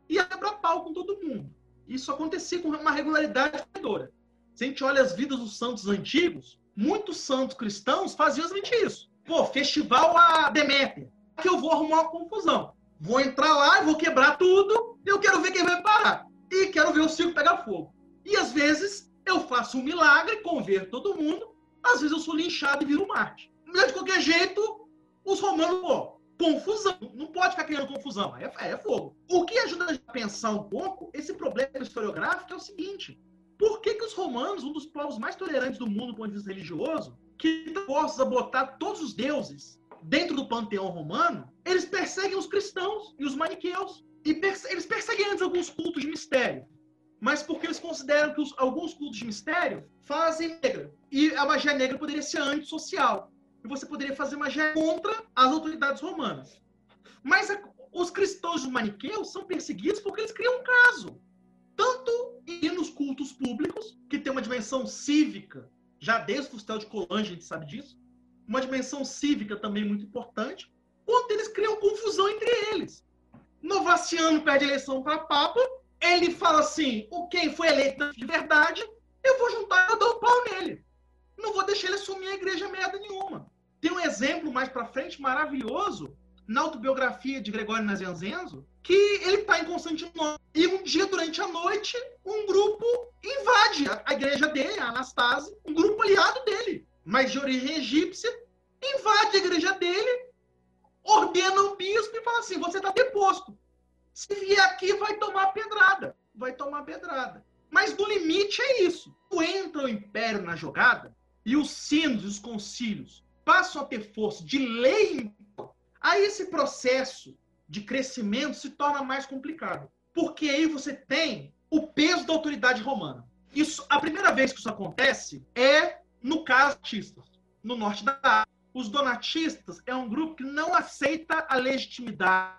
e quebrar pau com todo mundo. Isso acontecia com uma regularidade corredora. Se a gente olha as vidas dos santos antigos, muitos santos cristãos faziam exatamente isso. Pô, festival a Deméter. Que eu vou arrumar uma confusão. Vou entrar lá vou quebrar tudo. Eu quero ver quem vai parar. E quero ver o circo pegar fogo. E às vezes eu faço um milagre, converto todo mundo. Às vezes eu sou linchado e viro Marte. Mas de qualquer jeito, os romanos, pô, confusão. Não pode ficar criando confusão. É, é fogo. O que ajuda a pensar um pouco esse problema historiográfico é o seguinte: por que, que os romanos, um dos povos mais tolerantes do mundo do ponto de vista religioso, que estão postos a botar todos os deuses dentro do panteão romano, eles perseguem os cristãos e os maniqueus. E perse eles perseguem antes alguns cultos de mistério. Mas porque eles consideram que os, alguns cultos de mistério fazem negra. E a magia negra poderia ser antissocial e você poderia fazer magia contra as autoridades romanas. Mas a, os cristãos maniqueus são perseguidos porque eles criam um caso. Tanto nos cultos públicos, que tem uma dimensão cívica, já desde o Fustel de Colange a gente sabe disso, uma dimensão cívica também muito importante, quanto eles criam confusão entre eles. Novaciano perde a eleição para Papa, ele fala assim: o quem foi eleito de verdade, eu vou juntar e dou um pau nele. Não vou deixar ele assumir a igreja merda nenhuma. Tem um exemplo mais para frente maravilhoso na autobiografia de Gregório Nazianzenzo, que ele está em Constantinopla e um dia durante a noite um grupo invade a igreja dele, a Anastase, um grupo aliado dele, mas de origem egípcia, invade a igreja dele, ordena o bispo e fala assim: você está deposto. Se vier aqui, vai tomar pedrada. Vai tomar pedrada. Mas no limite é isso. Entra o império na jogada e os sinos os concílios passam a ter força de lei, aí esse processo de crescimento se torna mais complicado. Porque aí você tem o peso da autoridade romana. Isso, a primeira vez que isso acontece é no caso no norte da. Os donatistas é um grupo que não aceita a legitimidade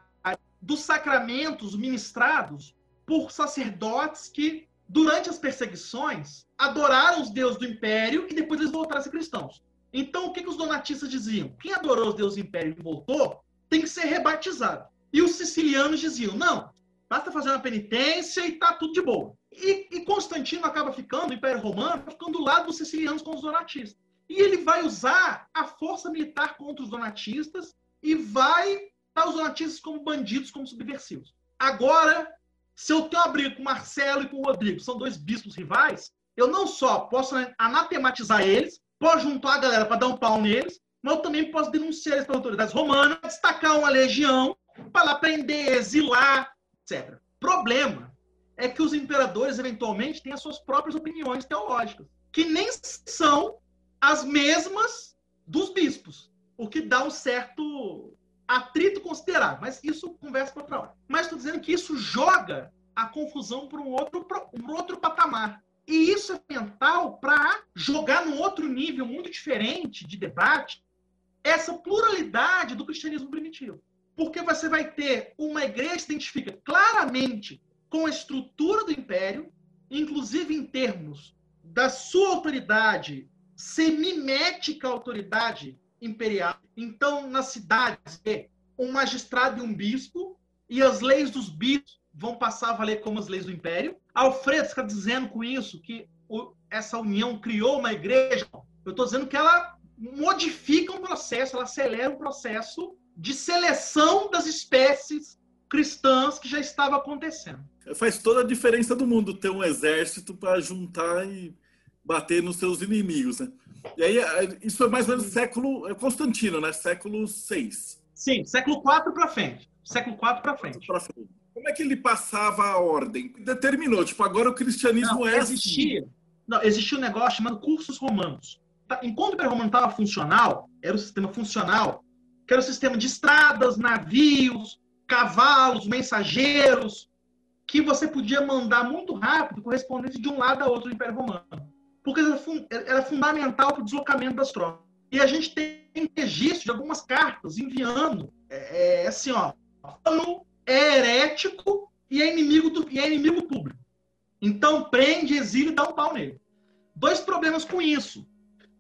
dos sacramentos ministrados por sacerdotes que, durante as perseguições, adoraram os deuses do império e depois eles voltaram a ser cristãos. Então, o que, que os donatistas diziam? Quem adorou os deuses do império e voltou, tem que ser rebatizado. E os sicilianos diziam, não, basta fazer uma penitência e tá tudo de boa. E, e Constantino acaba ficando, o Império Romano, ficando do lado dos sicilianos com os donatistas. E ele vai usar a força militar contra os donatistas e vai dar os donatistas como bandidos, como subversivos. Agora, se eu tenho uma briga com o Marcelo e com o Rodrigo, são dois bispos rivais, eu não só posso anatematizar eles, posso juntar a galera para dar um pau neles, mas eu também posso denunciar eles para autoridades romanas, destacar uma legião para lá prender, exilar, etc. Problema é que os imperadores eventualmente têm as suas próprias opiniões teológicas, que nem são as mesmas dos bispos, o que dá um certo atrito considerável. Mas isso conversa para outra hora. Mas estou dizendo que isso joga a confusão para um outro, um outro patamar. E isso é fundamental para jogar num outro nível muito diferente de debate essa pluralidade do cristianismo primitivo. Porque você vai ter uma igreja que se identifica claramente com a estrutura do império, inclusive em termos da sua autoridade semimética autoridade imperial. Então, nas cidades, é um magistrado e um bispo, e as leis dos bispos vão passar a valer como as leis do império. Alfredo está dizendo com isso que o, essa união criou uma igreja. Eu estou dizendo que ela modifica um processo, ela acelera um processo de seleção das espécies cristãs que já estava acontecendo. Faz toda a diferença do mundo ter um exército para juntar e bater nos seus inimigos, né? E aí, isso é mais ou menos século é Constantino, né? Século 6. Sim, século 4 para frente. Século 4 para frente. frente. Como é que ele passava a ordem? Determinou, tipo, agora o cristianismo não, é existia, assim. Não, existia um negócio chamado cursos romanos. Tá, enquanto o Império Romano estava funcional, era o sistema funcional, que era o sistema de estradas, navios, cavalos, mensageiros, que você podia mandar muito rápido correspondente de um lado a outro do Império Romano. Porque era fundamental para o deslocamento das tropas. E a gente tem registro de algumas cartas enviando, é, é assim, ó, é herético e é inimigo do e é inimigo público. Então prende, exílio e dá um pau nele. Dois problemas com isso.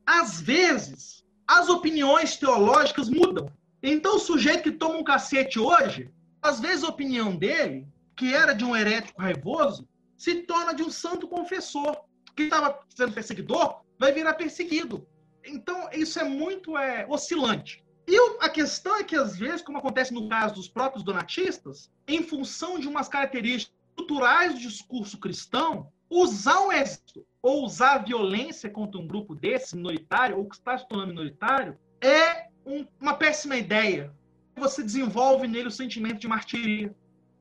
Às vezes, as opiniões teológicas mudam. Então o sujeito que toma um cacete hoje, às vezes a opinião dele, que era de um herético raivoso, se torna de um santo confessor. Que estava sendo perseguidor, vai virar perseguido. Então, isso é muito é, oscilante. E a questão é que, às vezes, como acontece no caso dos próprios donatistas, em função de umas características culturais do discurso cristão, usar o exército ou usar a violência contra um grupo desse, minoritário, ou que está se tornando minoritário, é um, uma péssima ideia. Você desenvolve nele o sentimento de martiria,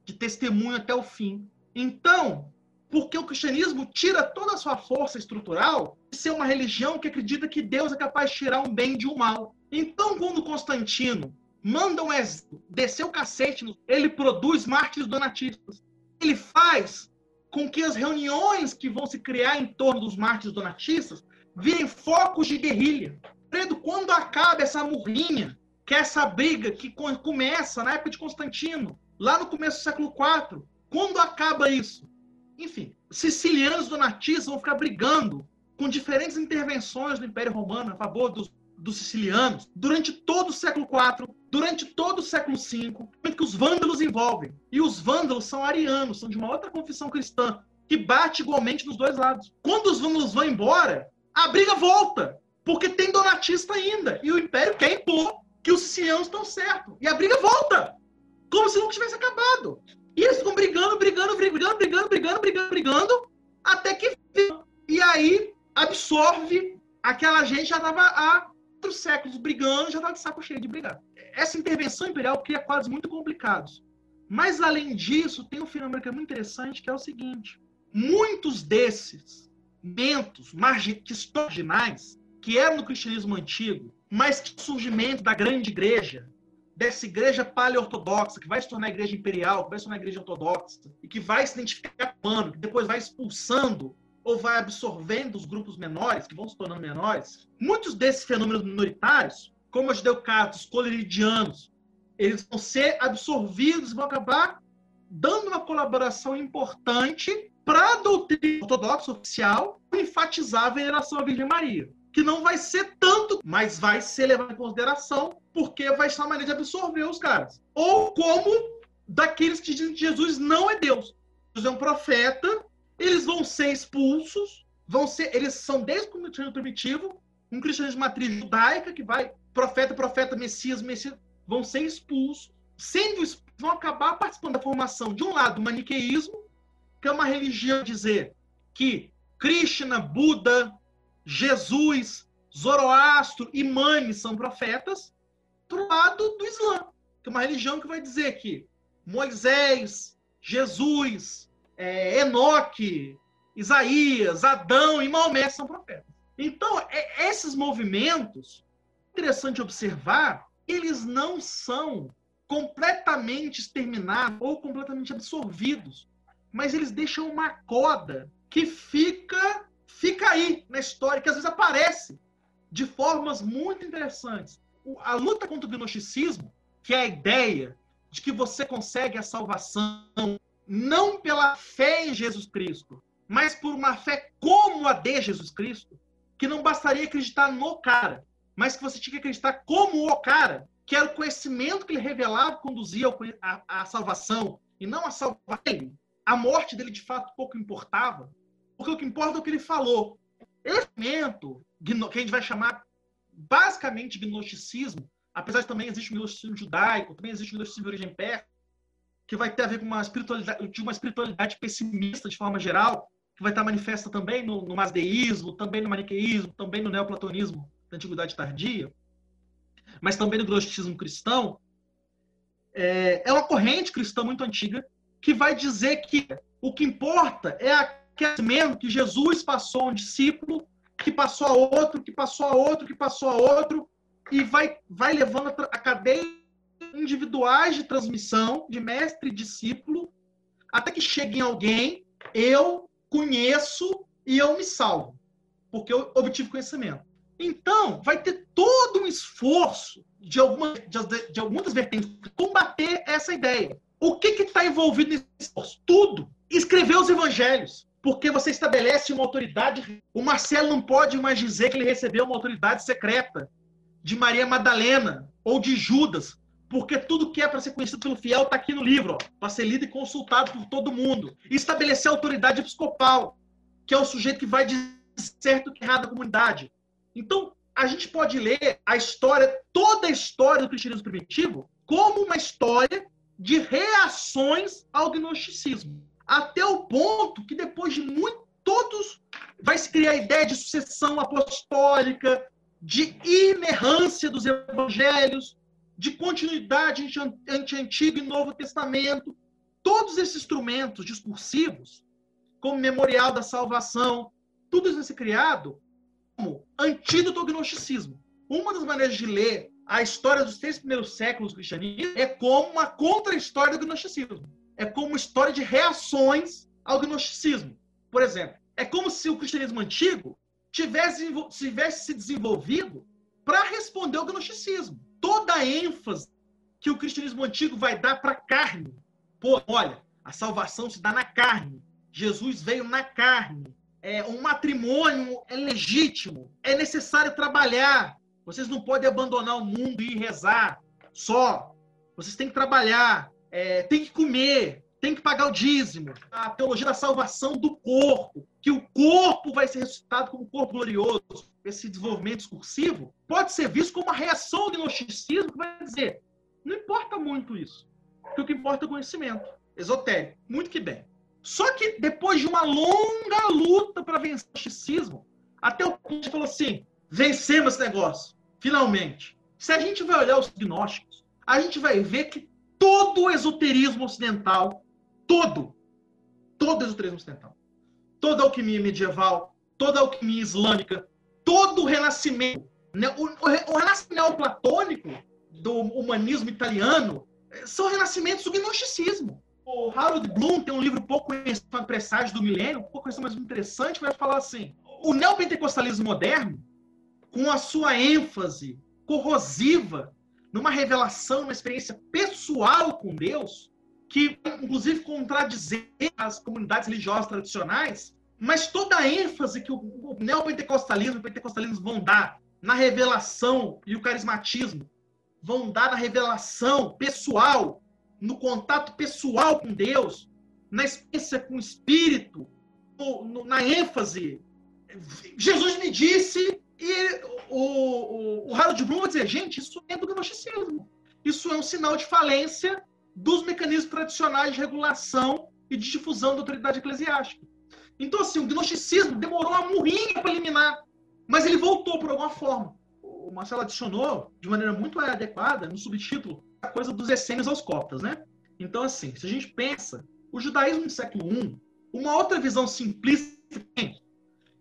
de testemunho até o fim. Então, porque o cristianismo tira toda a sua força estrutural de ser uma religião que acredita que Deus é capaz de tirar um bem de um mal. Então, quando Constantino manda um exército descer o cacete, ele produz mártires donatistas. Ele faz com que as reuniões que vão se criar em torno dos mártires donatistas virem focos de guerrilha. Quando acaba essa murrinha, que é essa briga que começa na época de Constantino, lá no começo do século IV, quando acaba isso? Enfim, sicilianos donatistas vão ficar brigando com diferentes intervenções do Império Romano a favor dos, dos sicilianos durante todo o século IV, durante todo o século V, que os vândalos envolvem. E os vândalos são arianos, são de uma outra confissão cristã, que bate igualmente nos dois lados. Quando os vândalos vão embora, a briga volta, porque tem donatista ainda. E o Império quer impor que os sicilianos estão certos. E a briga volta, como se nunca tivesse acabado. E eles ficam brigando, brigando, brigando, brigando, brigando, brigando, brigando, até que. E aí absorve aquela gente já estava há quatro séculos brigando, já estava de saco cheio de brigar essa intervenção imperial cria quadros muito complicados. Mas, além disso, tem um fenômeno que é muito interessante, que é o seguinte. Muitos desses mentos marginais, que eram no cristianismo antigo, mas que o surgimento da grande igreja, dessa igreja paleortodoxa, que vai se tornar igreja imperial, que vai se tornar igreja ortodoxa, e que vai se identificar com que depois vai expulsando ou vai absorvendo os grupos menores, que vão se tornando menores, muitos desses fenômenos minoritários como os deucatos, coleridianos, eles vão ser absorvidos, vão acabar dando uma colaboração importante para a doutrina ortodoxa oficial enfatizar a veneração à Virgem Maria. Que não vai ser tanto, mas vai ser levado em consideração, porque vai ser uma maneira de absorver os caras. Ou como daqueles que dizem que Jesus não é Deus. Jesus é um profeta, eles vão ser expulsos, vão ser, eles são desde o cristianismo primitivo, um cristianismo de matriz judaica que vai profeta, profeta, Messias, Messias, vão ser expulsos, sendo expulsos, vão acabar participando da formação de um lado do maniqueísmo, que é uma religião dizer que Krishna, Buda, Jesus, Zoroastro e Mani são profetas, do lado do Islã, que é uma religião que vai dizer que Moisés, Jesus, é, Enoque, Isaías, Adão e Maomé são profetas. Então, é, esses movimentos interessante observar, eles não são completamente exterminados ou completamente absorvidos, mas eles deixam uma coda que fica fica aí na história, que às vezes aparece de formas muito interessantes. A luta contra o gnosticismo, que é a ideia de que você consegue a salvação não pela fé em Jesus Cristo, mas por uma fé como a de Jesus Cristo, que não bastaria acreditar no cara, mas que você tinha que acreditar como o cara, que era o conhecimento que ele revelava conduzia à salvação, e não a salvar ele. A morte dele, de fato, pouco importava, porque o que importa é o que ele falou. Esse momento, que a gente vai chamar basicamente gnosticismo, apesar de também existe o gnosticismo judaico, também existe o gnosticismo de origem persa, que vai ter a ver com uma espiritualidade, de uma espiritualidade pessimista de forma geral, que vai estar manifesta também no, no masdeísmo, também no maniqueísmo, também no neoplatonismo da Antiguidade Tardia, mas também do gnosticismo cristão, é, é uma corrente cristã muito antiga que vai dizer que o que importa é aquele que Jesus passou a um discípulo, que passou a outro, que passou a outro, que passou a outro, e vai, vai levando a cadeia individuais de transmissão de mestre e discípulo, até que chegue em alguém, eu conheço e eu me salvo, porque eu obtive conhecimento. Então, vai ter todo um esforço de, alguma, de, de algumas vertentes combater essa ideia. O que está envolvido nesse esforço? Tudo. Escrever os evangelhos. Porque você estabelece uma autoridade. O Marcelo não pode mais dizer que ele recebeu uma autoridade secreta de Maria Madalena ou de Judas, porque tudo que é para ser conhecido pelo fiel está aqui no livro, para ser lido e consultado por todo mundo. Estabelecer a autoridade episcopal, que é o sujeito que vai dizer certo e errado da comunidade. Então, a gente pode ler a história, toda a história do cristianismo primitivo, como uma história de reações ao gnosticismo. Até o ponto que depois de muito, todos vai se criar a ideia de sucessão apostólica, de inerrância dos evangelhos, de continuidade entre Antigo e Novo Testamento. Todos esses instrumentos discursivos, como memorial da salvação, tudo isso vai ser criado como antídoto ao gnosticismo. Uma das maneiras de ler a história dos três primeiros séculos do cristianismo é como uma contra-história do gnosticismo. É como uma história de reações ao gnosticismo. Por exemplo, é como se o cristianismo antigo tivesse, tivesse se desenvolvido para responder ao gnosticismo. Toda a ênfase que o cristianismo antigo vai dar para a carne. Pô, olha, a salvação se dá na carne. Jesus veio na carne. É, um matrimônio é legítimo. É necessário trabalhar. Vocês não podem abandonar o mundo e rezar só. Vocês têm que trabalhar, é, tem que comer, tem que pagar o dízimo. A teologia da salvação do corpo, que o corpo vai ser ressuscitado como um corpo glorioso. Esse desenvolvimento discursivo pode ser visto como uma reação ao gnosticismo que vai dizer: não importa muito isso, porque o que importa é o conhecimento esotérico. Muito que bem. Só que depois de uma longa luta para vencer o gnosticismo, até o ponto que falou assim: vencemos esse negócio, finalmente. Se a gente vai olhar os gnósticos, a gente vai ver que todo o esoterismo ocidental, todo, todo o esoterismo ocidental, toda a alquimia medieval, toda a alquimia islâmica, todo o renascimento, né, o, o, o renascimento neoplatônico do humanismo italiano, eh, são renascimentos do gnosticismo. O Harold Bloom tem um livro pouco conhecido, Presságio do Milênio, um pouco conhecido, mas interessante, vai falar assim, o neopentecostalismo moderno com a sua ênfase corrosiva numa revelação, numa experiência pessoal com Deus, que inclusive contradizer as comunidades religiosas tradicionais, mas toda a ênfase que o neopentecostalismo e pentecostalismo vão dar na revelação e o carismatismo, vão dar na revelação pessoal, no contato pessoal com Deus, na experiência com o Espírito, no, no, na ênfase. Jesus me disse e o, o, o Harold Bloom vai dizer, gente, isso é do gnosticismo. Isso é um sinal de falência dos mecanismos tradicionais de regulação e de difusão da autoridade eclesiástica. Então, assim, o gnosticismo demorou uma murrinha para eliminar, mas ele voltou por alguma forma. O Marcelo adicionou, de maneira muito adequada, no subtítulo, a coisa dos essênios aos coptas, né? Então, assim, se a gente pensa, o judaísmo do século I, uma outra visão simplista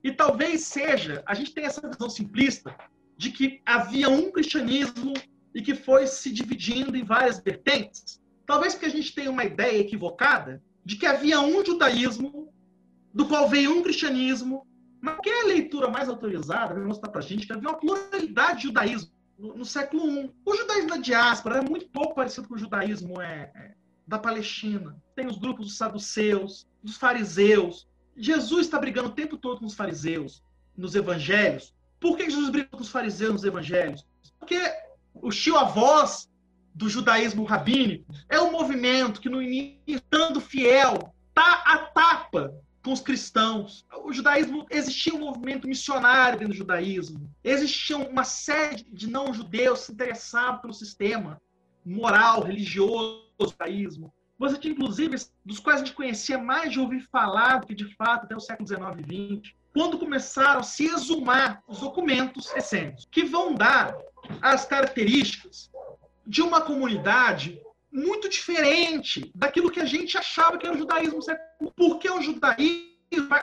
e talvez seja, a gente tem essa visão simplista de que havia um cristianismo e que foi se dividindo em várias vertentes. Talvez porque a gente tenha uma ideia equivocada de que havia um judaísmo, do qual veio um cristianismo, mas que é a leitura mais autorizada vai mostrar para a gente que havia uma pluralidade de judaísmo no, no, século I. O judaísmo da diáspora é muito pouco parecido com o judaísmo é, é, da Palestina. Tem os grupos dos saduceus, dos fariseus, Jesus está brigando o tempo todo com os fariseus nos evangelhos. Por que Jesus briga com os fariseus nos evangelhos? Porque o tio-avós do judaísmo rabínico é um movimento que, no início, estando fiel, tá a tapa com os cristãos. O judaísmo existia um movimento missionário dentro do judaísmo. Existia uma série de não-judeus se interessavam pelo sistema moral, religioso do judaísmo. Você tinha, inclusive, dos quais a gente conhecia mais de ouvir falar do que de fato até o século XIX e XX, quando começaram a se exumar os documentos essênicos, que vão dar as características de uma comunidade muito diferente daquilo que a gente achava que era o judaísmo Porque o judaísmo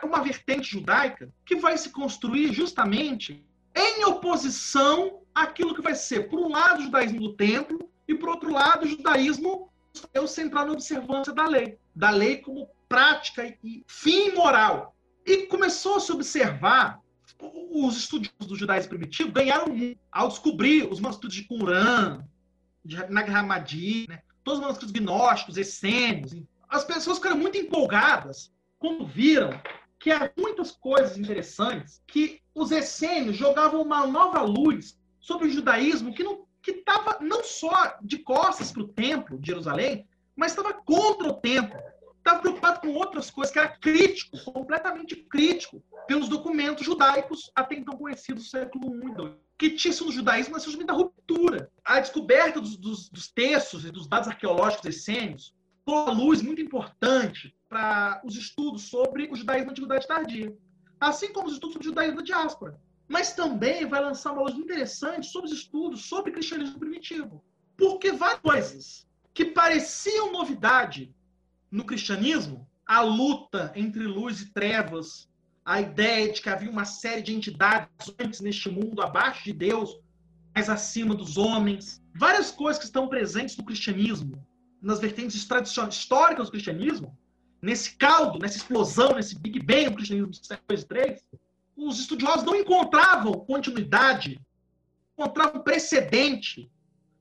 é uma vertente judaica que vai se construir justamente em oposição àquilo que vai ser, por um lado, o judaísmo do templo e, por outro lado, o judaísmo eu centrar na observância da lei, da lei como prática e fim moral. E começou a se observar os estudiosos do judaísmo primitivo ganharam muito ao descobrir os manuscritos de Qumran, de Nag Hammadi, né? todos os manuscritos gnósticos, essênios. As pessoas ficaram muito empolgadas quando viram que há muitas coisas interessantes que os essênios jogavam uma nova luz sobre o judaísmo que não que estava não só de costas para o templo de Jerusalém, mas estava contra o templo. Estava preocupado com outras coisas, que era crítico, completamente crítico, pelos documentos judaicos até então conhecidos do século I e II. que tinha sido no judaísmo nasceu justamente da ruptura. A descoberta dos, dos, dos textos e dos dados arqueológicos essênios foi uma luz muito importante para os estudos sobre o judaísmo da antiguidade tardia, assim como os estudos sobre o judaísmo da diáspora. Mas também vai lançar uma luz interessante sobre os estudos sobre cristianismo primitivo. Porque várias coisas que pareciam novidade no cristianismo, a luta entre luz e trevas, a ideia de que havia uma série de entidades antes neste mundo, abaixo de Deus, mais acima dos homens. Várias coisas que estão presentes no cristianismo, nas vertentes históricas do cristianismo, nesse caldo, nessa explosão, nesse Big Bang do cristianismo do século III, os estudiosos não encontravam continuidade, encontravam precedente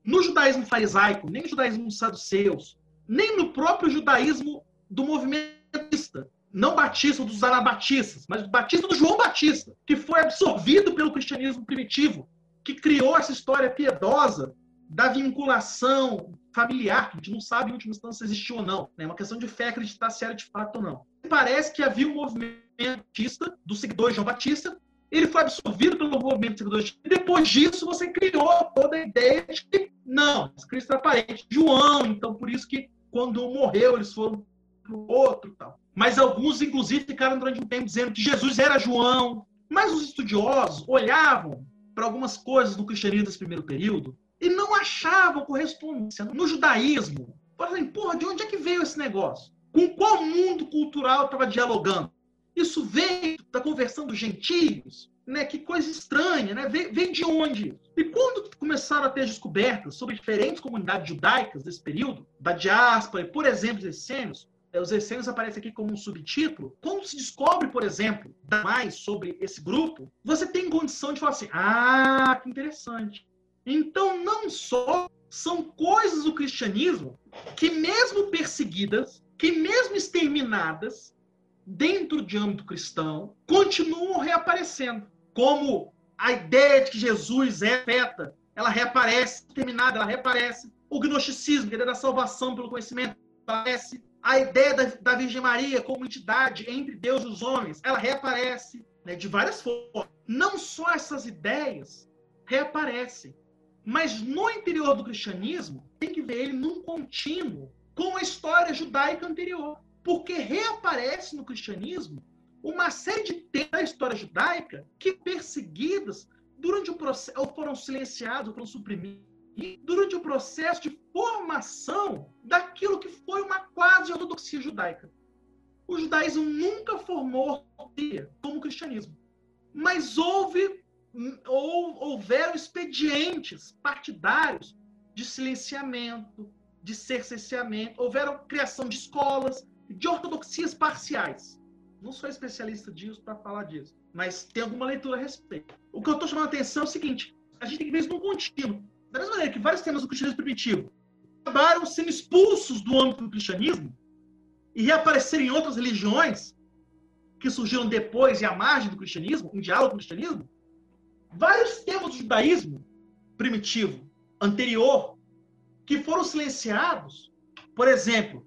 no judaísmo farisaico, nem no judaísmo dos saduceus, nem no próprio judaísmo do movimento batista não batista dos anabatistas, mas o batista do João Batista, que foi absorvido pelo cristianismo primitivo, que criou essa história piedosa da vinculação familiar, que a gente não sabe em última instância se existiu ou não. É uma questão de fé acreditar se era de fato ou não. Parece que havia um movimento batista, dos seguidores de João Batista, ele foi absorvido pelo movimento dos seguidores de e depois disso você criou toda a ideia de que, não, Cristo era parente de João, então por isso que quando um morreu, eles foram para o outro tal. Mas alguns, inclusive, ficaram durante um tempo dizendo que Jesus era João. Mas os estudiosos olhavam para algumas coisas do cristianismo desse primeiro período e não achavam correspondência no judaísmo. Por exemplo, porra, de onde é que veio esse negócio? Com qual mundo cultural estava dialogando? Isso veio da conversão dos gentios? Né? Que coisa estranha, né? Vem, de onde? E quando começaram a ter descobertas sobre diferentes comunidades judaicas desse período, da diáspora, e, por exemplo, os essênios, é, os essênios aparecem aqui como um subtítulo. Quando se descobre, por exemplo, mais sobre esse grupo, você tem condição de falar assim: ah, que interessante. Então, não só são coisas do cristianismo que, mesmo perseguidas, que, mesmo exterminadas, dentro de âmbito cristão, continuam reaparecendo. Como a ideia de que Jesus é feta, ela reaparece, terminada, ela reaparece. O gnosticismo, que é da salvação pelo conhecimento, aparece a ideia da, da Virgem Maria como entidade entre Deus e os homens, ela reaparece né, de várias formas. Não só essas ideias reaparecem, mas no interior do cristianismo, tem que ver ele num contínuo com a história judaica anterior. Porque reaparece no cristianismo uma série de temas da história judaica que perseguidas durante o processo, ou foram silenciados, ou foram suprimidos durante o processo de formação daquilo que foi uma quase ortodoxia judaica. O judaísmo nunca formou como o cristianismo, mas houve ou houveram expedientes partidários de silenciamento, de cerceamento, houveram criação de escolas, de ortodoxias parciais. Não sou especialista disso para falar disso, mas tem alguma leitura a respeito. O que eu estou chamando a atenção é o seguinte: a gente tem que ver isso num contínuo. Da mesma maneira que vários temas do cristianismo primitivo acabaram sendo expulsos do âmbito do cristianismo e reapareceram em outras religiões que surgiram depois e à margem do cristianismo, em diálogo com o cristianismo, vários temas do judaísmo primitivo, anterior, que foram silenciados, por exemplo,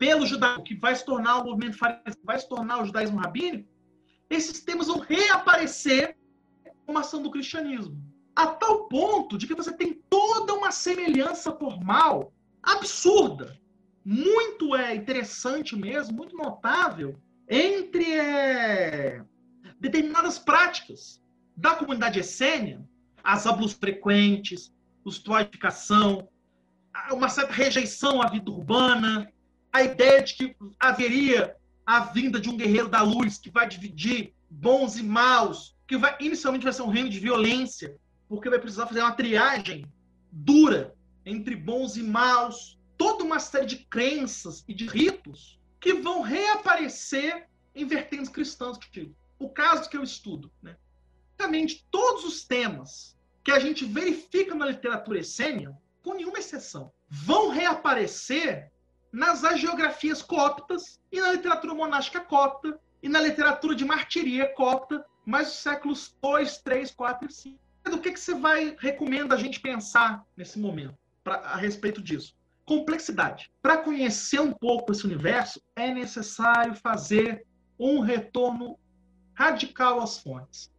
pelo judaísmo, que vai se tornar o movimento fariseu, vai se tornar o judaísmo rabínico, esses temas vão reaparecer como ação do cristianismo. A tal ponto de que você tem toda uma semelhança formal absurda, muito é interessante mesmo, muito notável entre é, determinadas práticas da comunidade essênia, as ablus frequentes, os tuaificação, uma certa rejeição à vida urbana, a ideia de que haveria a vinda de um guerreiro da luz que vai dividir bons e maus, que vai inicialmente vai ser um reino de violência, porque vai precisar fazer uma triagem dura entre bons e maus, toda uma série de crenças e de ritos que vão reaparecer em vertentes cristãs. O caso que eu estudo, né? Basicamente, todos os temas que a gente verifica na literatura essênia, com nenhuma exceção, vão reaparecer nas agiografias coptas e na literatura monástica copta e na literatura de martiria copta, mais os séculos 2, 3, 4 e 5 do que, que você vai recomenda a gente pensar nesse momento pra, a respeito disso? Complexidade. Para conhecer um pouco esse universo, é necessário fazer um retorno radical às fontes.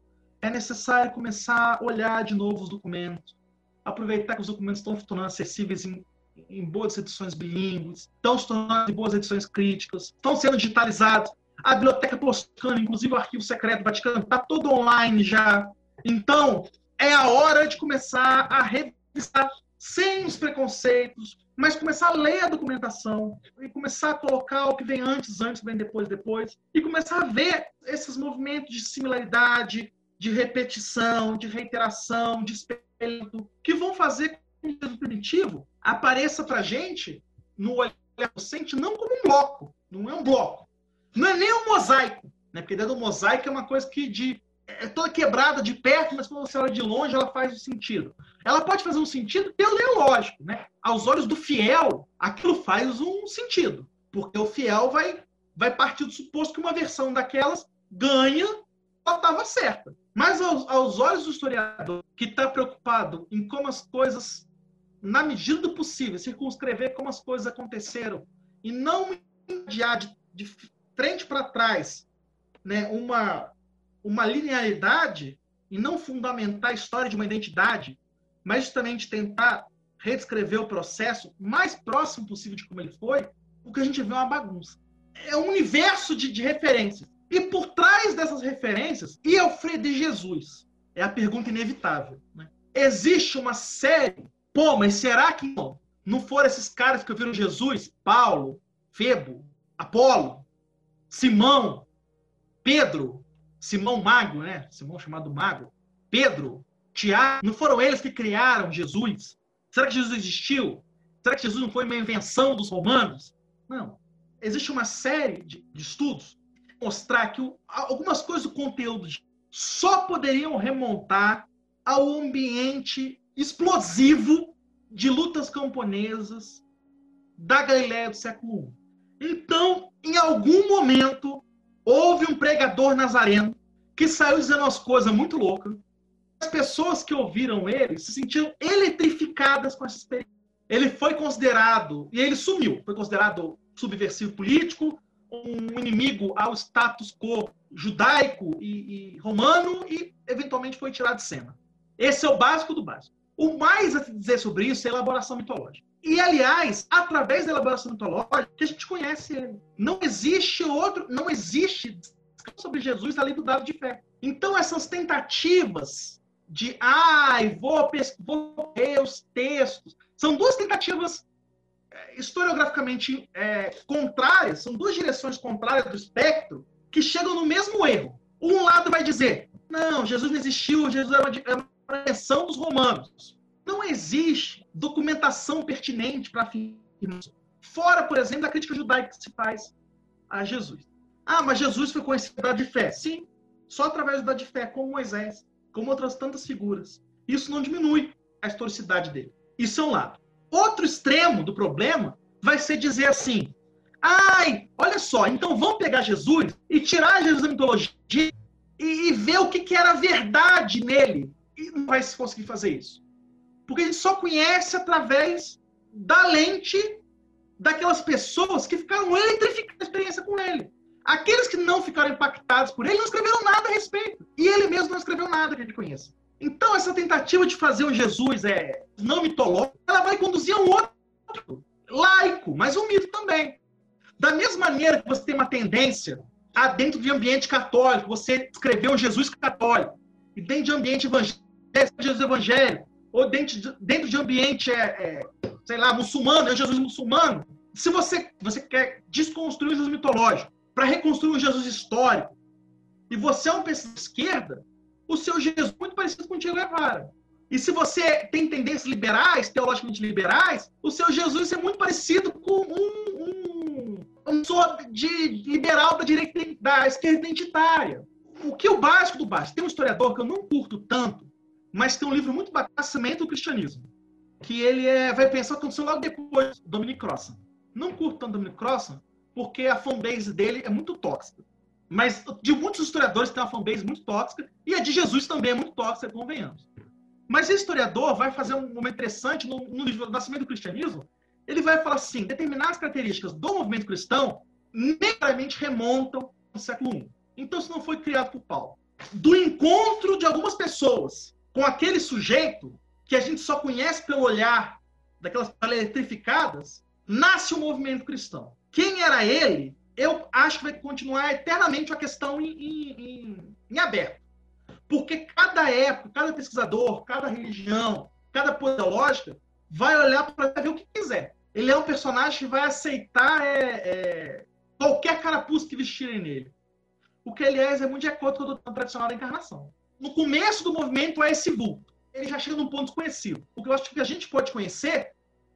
é necessário começar a olhar de novo os documentos, aproveitar que os documentos estão tornando acessíveis em, em boas edições bilíngues, estão se tornando em boas edições críticas, estão sendo digitalizados. A biblioteca Toscana, inclusive o arquivo secreto Vaticano, está todo online já. Então, é a hora de começar a revisar sem os preconceitos, mas começar a ler a documentação e começar a colocar o que vem antes, antes, vem depois, depois, e começar a ver esses movimentos de similaridade, de repetição, de reiteração, de espelho, que vão fazer com que o primitivo apareça para gente no olhar docente não como um bloco, não é um bloco, não é nem um mosaico, né? porque dentro do mosaico é uma coisa que de é toda quebrada de perto, mas quando você olha de longe, ela faz um sentido. Ela pode fazer um sentido teleológico, né? Aos olhos do fiel, aquilo faz um sentido. Porque o fiel vai, vai partir do suposto que uma versão daquelas ganha, ela estava certa. Mas aos, aos olhos do historiador, que está preocupado em como as coisas, na medida do possível, circunscrever como as coisas aconteceram, e não adiar de, de frente para trás né, uma, uma linearidade e não fundamentar a história de uma identidade, mas justamente tentar reescrever o processo mais próximo possível de como ele foi, o que a gente vê é uma bagunça. É um universo de, de referências. E por trás dessas referências, e Alfredo de Jesus? É a pergunta inevitável. Né? Existe uma série. Pô, mas será que não? Não foram esses caras que ouviram Jesus? Paulo, Febo, Apolo, Simão, Pedro, Simão Mago, né? Simão chamado Mago, Pedro, Tiago, não foram eles que criaram Jesus? Será que Jesus existiu? Será que Jesus não foi uma invenção dos romanos? Não. Existe uma série de, de estudos mostrar que o, algumas coisas do conteúdo só poderiam remontar ao ambiente explosivo de lutas camponesas da Galiléia do século I. Então, em algum momento, houve um pregador nazareno que saiu dizendo umas coisas muito loucas. As pessoas que ouviram ele se sentiram eletrificadas com essa experiência. Ele foi considerado, e ele sumiu, foi considerado subversivo político, um inimigo ao status quo judaico e, e romano, e eventualmente foi tirado de cena. Esse é o básico do básico. O mais a dizer sobre isso é elaboração mitológica. E, aliás, através da elaboração mitológica, a gente conhece ele. Não existe outro, não existe sobre Jesus além do dado de fé. Então, essas tentativas de, ai, vou, vou ver os textos, são duas tentativas é, historiograficamente é, contrárias, são duas direções contrárias do espectro que chegam no mesmo erro. Um lado vai dizer, não, Jesus não existiu, Jesus é uma, invenção dos romanos. Não existe documentação pertinente para afirmar. Fora, por exemplo, da crítica judaica que se faz a Jesus. Ah, mas Jesus foi conhecido da de fé. Sim, só através da de fé, como Moisés, como outras tantas figuras. Isso não diminui a historicidade dele. Isso é um lado. Outro extremo do problema vai ser dizer assim: ai, olha só, então vamos pegar Jesus e tirar Jesus da mitologia e, e ver o que, que era verdade nele. E não vai se conseguir fazer isso. Porque a gente só conhece através da lente daquelas pessoas que ficaram eletrificadas a experiência com ele. Aqueles que não ficaram impactados por ele não escreveram nada a respeito. E ele mesmo não escreveu nada que a gente conheça. Então, essa tentativa de fazer um Jesus é, não mitológico, ela vai conduzir a um outro laico, mas um mito também. Da mesma maneira que você tem uma tendência a, dentro de ambiente católico, você escrever um Jesus católico, e dentro de ambiente evangélico, Jesus evangélico, ou dentro de, dentro de ambiente, é, é, sei lá, muçulmano, é Jesus muçulmano. Se você, você quer desconstruir o Jesus mitológico para reconstruir um Jesus histórico, e você é um pessoa de esquerda, o seu Jesus é muito parecido com o Che Guevara. E se você tem tendências liberais, teologicamente liberais, o seu Jesus é muito parecido com um, um, um de liberal da, direita, da esquerda identitária. O que é o básico do básico? Tem um historiador que eu não curto tanto, mas tem um livro muito bacana, Nascimento do Cristianismo, que ele é, vai pensar o que aconteceu logo depois do Dominic Crossan. Não curto tanto Dominic Crossan, porque a fanbase dele é muito tóxica. Mas de muitos historiadores tem uma fanbase muito tóxica, e a de Jesus também é muito tóxica, convenhamos. Mas esse historiador vai fazer um momento interessante no, no livro do Nascimento do Cristianismo. Ele vai falar assim: determinadas características do movimento cristão necessariamente remontam ao século I. Então, isso não foi criado por Paulo. do encontro de algumas pessoas com aquele sujeito que a gente só conhece pelo olhar daquelas eletrificadas, nasce o movimento cristão. Quem era ele, eu acho que vai continuar eternamente uma questão em, em, em, em aberto. Porque cada época, cada pesquisador, cada religião, cada lógica vai olhar para ver o que quiser. Ele é um personagem que vai aceitar é, é, qualquer carapuço que vestirem nele. O que, aliás, é muito de acordo com o doutrina tradicional da encarnação. No começo do movimento é esse vulto. Ele já chega num ponto desconhecido. O que eu acho que a gente pode conhecer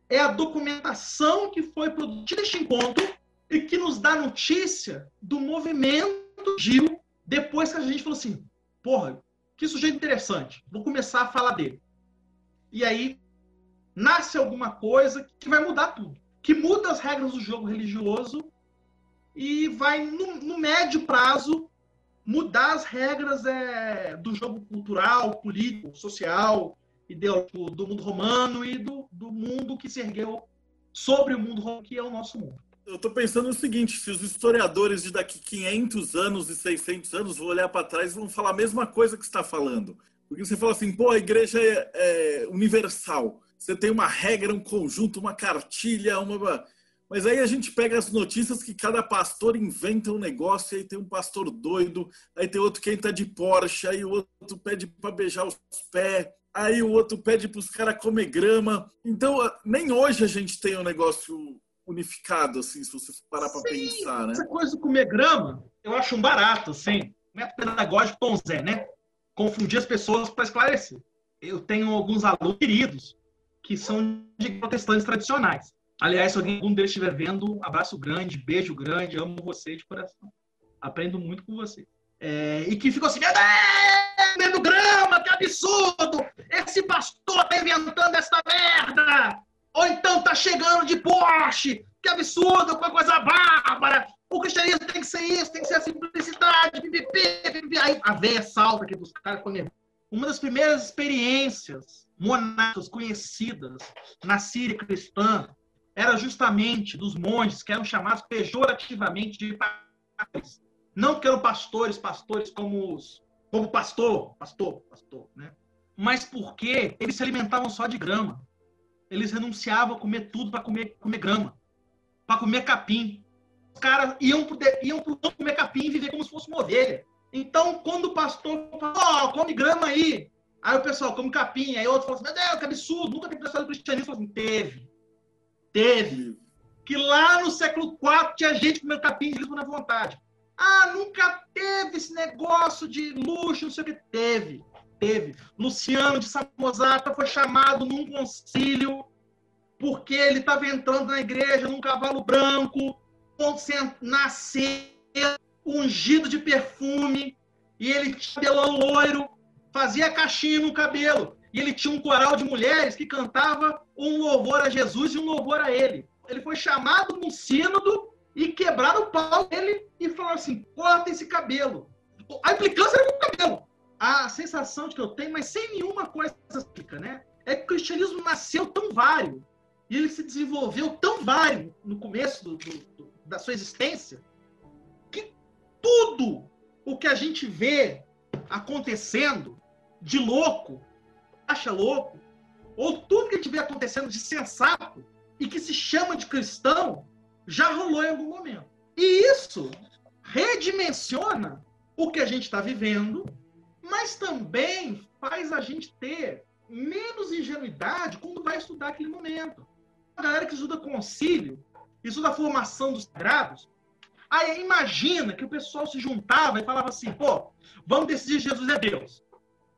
é a documentação que foi produzida neste encontro e que nos dá notícia do movimento Gil depois que a gente falou assim, porra, que sujeito interessante, vou começar a falar dele. E aí nasce alguma coisa que vai mudar tudo, que muda as regras do jogo religioso e vai, no, no médio prazo, mudar as regras é, do jogo cultural, político, social, ideológico do mundo romano e do, do mundo que se ergueu sobre o mundo romano, que é o nosso mundo. Eu estou pensando no seguinte: se os historiadores de daqui 500 anos e 600 anos vão olhar para trás e vão falar a mesma coisa que está falando. Porque você fala assim, pô, a igreja é, é universal. Você tem uma regra, um conjunto, uma cartilha, uma. Mas aí a gente pega as notícias que cada pastor inventa um negócio, aí tem um pastor doido, aí tem outro que entra de Porsche, aí o outro pede para beijar os pés, aí o outro pede para os caras comer grama. Então, nem hoje a gente tem um negócio unificado, assim, se você parar para pensar, né? Essa coisa do comer grama, eu acho um barato, assim. Método pedagógico Tom Zé, né? Confundir as pessoas para esclarecer. Eu tenho alguns alunos queridos que são de protestantes tradicionais. Aliás, se algum deles estiver vendo, abraço grande, beijo grande, amo você de coração. Aprendo muito com você. É, e que ficou assim, meu grama, que absurdo! Esse pastor tá inventando essa merda! Ou então tá chegando de Porsche. Que absurdo, que coisa bárbara. O cristianismo tem que ser isso, tem que ser a simplicidade, pipipi. Aí a veia salta aqui dos caras comer. Uma das primeiras experiências monásticas conhecidas na Síria cristã era justamente dos monges que eram chamados pejorativamente de pastores. Não que eram pastores, pastores como os, como pastor, pastor, pastor, né? Mas porque eles se alimentavam só de grama eles renunciavam a comer tudo para comer, comer grama, para comer capim. Os caras iam para iam comer capim e viver como se fosse uma ovelha. Então, quando o pastor falou, oh, come grama aí, aí o pessoal come capim, aí outro falou assim, meu Deus, que absurdo, nunca tem pessoal do cristianismo. Assim, teve, teve. Que lá no século IV tinha gente comendo capim de livre na vontade. Ah, nunca teve esse negócio de luxo, não sei o que. Teve teve. Luciano de Samosata foi chamado num concílio porque ele estava entrando na igreja num cavalo branco, nascer ungido de perfume, e ele tinha cabelão loiro, fazia caixinha no cabelo. E ele tinha um coral de mulheres que cantava um louvor a Jesus e um louvor a ele. Ele foi chamado no sínodo e quebraram o pau dele e falaram assim: corta esse cabelo. A implicância era com o cabelo a sensação que eu tenho, mas sem nenhuma coisa explica, né? É que o cristianismo nasceu tão vário e ele se desenvolveu tão vário no começo do, do, da sua existência que tudo o que a gente vê acontecendo de louco, acha louco, ou tudo que vê acontecendo de sensato e que se chama de cristão, já rolou em algum momento. E isso redimensiona o que a gente está vivendo mas também faz a gente ter menos ingenuidade quando vai estudar aquele momento. A galera que estuda concílio, estuda a formação dos sagrados, aí imagina que o pessoal se juntava e falava assim, pô, vamos decidir Jesus é Deus.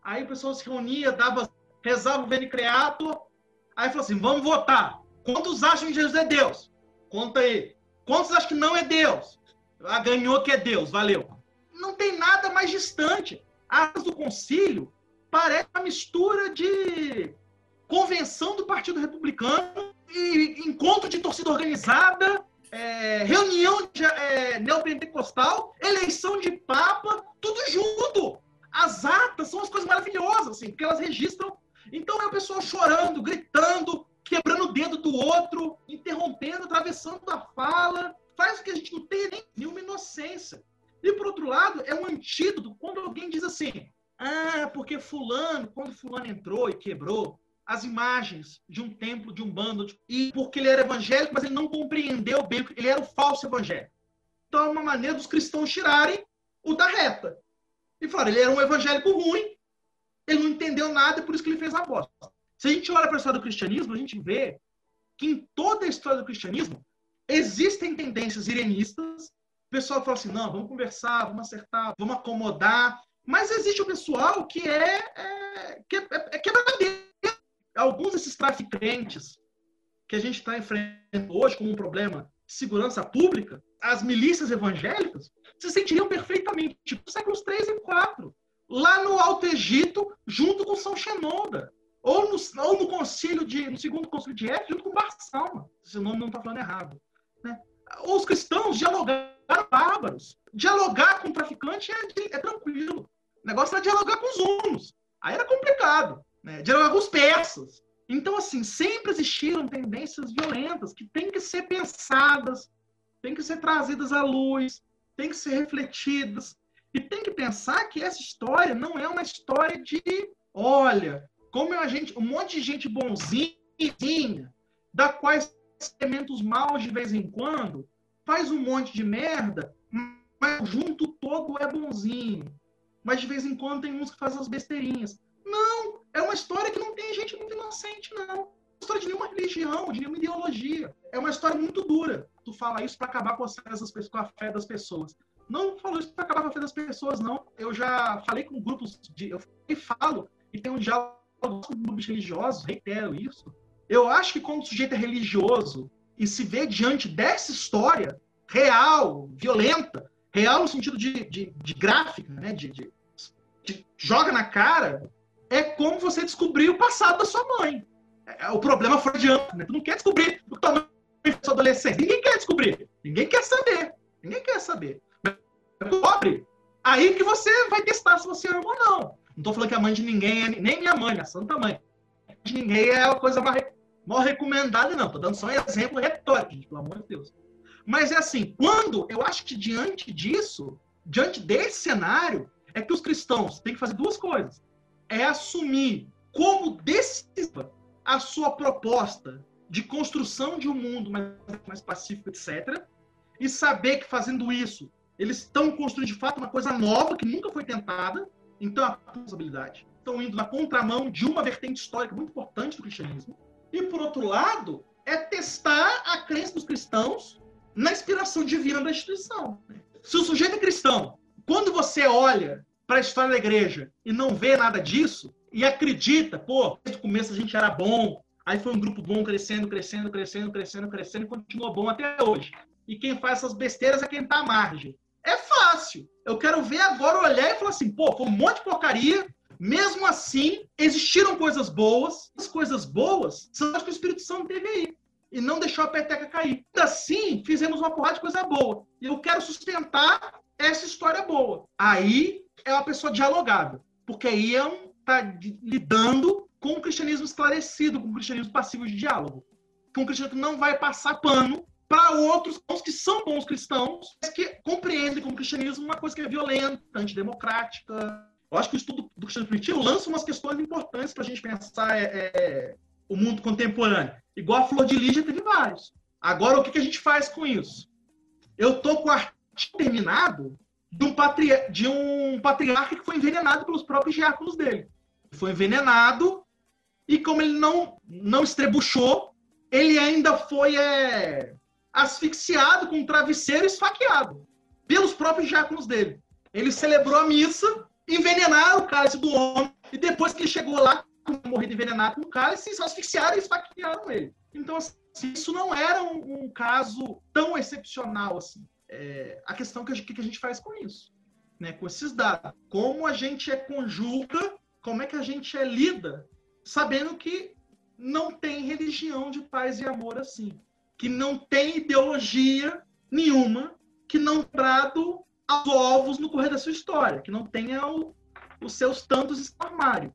Aí o pessoal se reunia, dava, rezava o Venicreato, aí falou assim, vamos votar. Quantos acham que Jesus é Deus? Conta aí. Quantos acham que não é Deus? Ah, ganhou que é Deus, valeu. Não tem nada mais distante. As do concílio parece uma mistura de convenção do Partido Republicano e encontro de torcida organizada, é, reunião de, é, neopentecostal, eleição de papa, tudo junto. As atas são as coisas maravilhosas, assim, porque elas registram. Então é o pessoal chorando, gritando, quebrando o dedo do outro, interrompendo, atravessando a fala. Faz o que a gente não tem nem nenhuma inocência. E, por outro lado, é um antídoto quando alguém diz assim: ah, porque Fulano, quando Fulano entrou e quebrou as imagens de um templo, de um bando, e porque ele era evangélico, mas ele não compreendeu bem, ele era o falso evangélico. Então, é uma maneira dos cristãos tirarem o da reta. E falaram: ele era um evangélico ruim, ele não entendeu nada, por isso que ele fez a bosta. Se a gente olha para a história do cristianismo, a gente vê que em toda a história do cristianismo existem tendências irenistas. O pessoal fala assim: não, vamos conversar, vamos acertar, vamos acomodar. Mas existe o pessoal que é, é, que é, é. Alguns desses traficantes que a gente está enfrentando hoje como um problema de segurança pública, as milícias evangélicas se sentiriam perfeitamente, tipo, séculos 3 e 4, lá no Alto Egito, junto com São Xenoda. Ou no, ou no concílio de, no segundo concílio de Éfeso, junto com Barsalma. Se o nome não está falando errado. Né? Os cristãos dialogaram bárbaros. Dialogar com o traficante é, é tranquilo. O negócio era dialogar com os hunos. Aí era complicado. Né? Dialogar com os persas. Então, assim, sempre existiram tendências violentas que têm que ser pensadas, têm que ser trazidas à luz, têm que ser refletidas. E tem que pensar que essa história não é uma história de, olha, como a gente, um monte de gente bonzinha, da quais elementos maus de vez em quando, faz um monte de merda, mas junto todo é bonzinho. Mas de vez em quando tem uns que fazem as besteirinhas. Não, é uma história que não tem gente muito inocente, não. É história de nenhuma religião, de nenhuma ideologia. É uma história muito dura. Tu fala isso para acabar com a fé das pessoas. Não falo isso para acabar com a fé das pessoas, não. Eu já falei com grupos de. Eu falo e tem um diálogo com grupos religiosos, reitero isso. Eu acho que quando o sujeito é religioso e se vê diante dessa história real, violenta, real no sentido de, de, de gráfica, né? De, de, de, joga na cara, é como você descobrir o passado da sua mãe. É, o problema freudiano, né? Tu não quer descobrir o tamanho da sua adolescência. Ninguém quer descobrir. Ninguém quer saber. Ninguém quer saber. Pobre. Aí que você vai testar se você ama ou não. Não estou falando que a mãe de ninguém é nem minha mãe, a santa mãe. De ninguém é a coisa mais mal recomendada, não. Estou dando só um exemplo retórico, gente, pelo amor de Deus. Mas é assim, quando eu acho que diante disso, diante desse cenário, é que os cristãos têm que fazer duas coisas. É assumir como decisiva a sua proposta de construção de um mundo mais, mais pacífico, etc. E saber que fazendo isso, eles estão construindo de fato uma coisa nova que nunca foi tentada. Então, a responsabilidade. Estão indo na contramão de uma vertente histórica muito importante do cristianismo. E, por outro lado, é testar a crença dos cristãos na inspiração divina da instituição. Se o sujeito é cristão, quando você olha para a história da igreja e não vê nada disso, e acredita, pô, desde o começo a gente era bom, aí foi um grupo bom crescendo, crescendo, crescendo, crescendo, crescendo, e continuou bom até hoje. E quem faz essas besteiras é quem está à margem. É fácil. Eu quero ver agora olhar e falar assim, pô, foi um monte de porcaria, mesmo assim, existiram coisas boas. As coisas boas são as que o Espírito Santo teve aí. E não deixou a peteca cair. Ainda assim, fizemos uma porrada de coisa boa. E eu quero sustentar essa história boa. Aí é uma pessoa dialogável. Porque aí é um tá lidando com o cristianismo esclarecido, com o cristianismo passivo de diálogo. Com o cristianismo que não vai passar pano para outros que são bons cristãos, mas que compreendem como cristianismo uma coisa que é violenta, antidemocrática, eu acho que o estudo do cristianismo primitivo lança umas questões importantes para a gente pensar é, é, o mundo contemporâneo. Igual a Flor de Lígia teve vários. Agora, o que, que a gente faz com isso? Eu estou com o artigo terminado de um, patri... de um patriarca que foi envenenado pelos próprios diáconos dele. Foi envenenado e como ele não, não estrebuchou, ele ainda foi é, asfixiado com um travesseiro esfaqueado pelos próprios diáconos dele. Ele celebrou a missa envenenaram o cálice do homem, e depois que ele chegou lá, morrido envenenado com o cálice, asfixiaram e esfaquearam ele. Então, assim, isso não era um, um caso tão excepcional assim. É, a questão que a, que a gente faz com isso, né? com esses dados. Como a gente é conjuga, como é que a gente é lida, sabendo que não tem religião de paz e amor assim. Que não tem ideologia nenhuma que não trado aos ovos no correr da sua história, que não tenha o, os seus tantos no armário.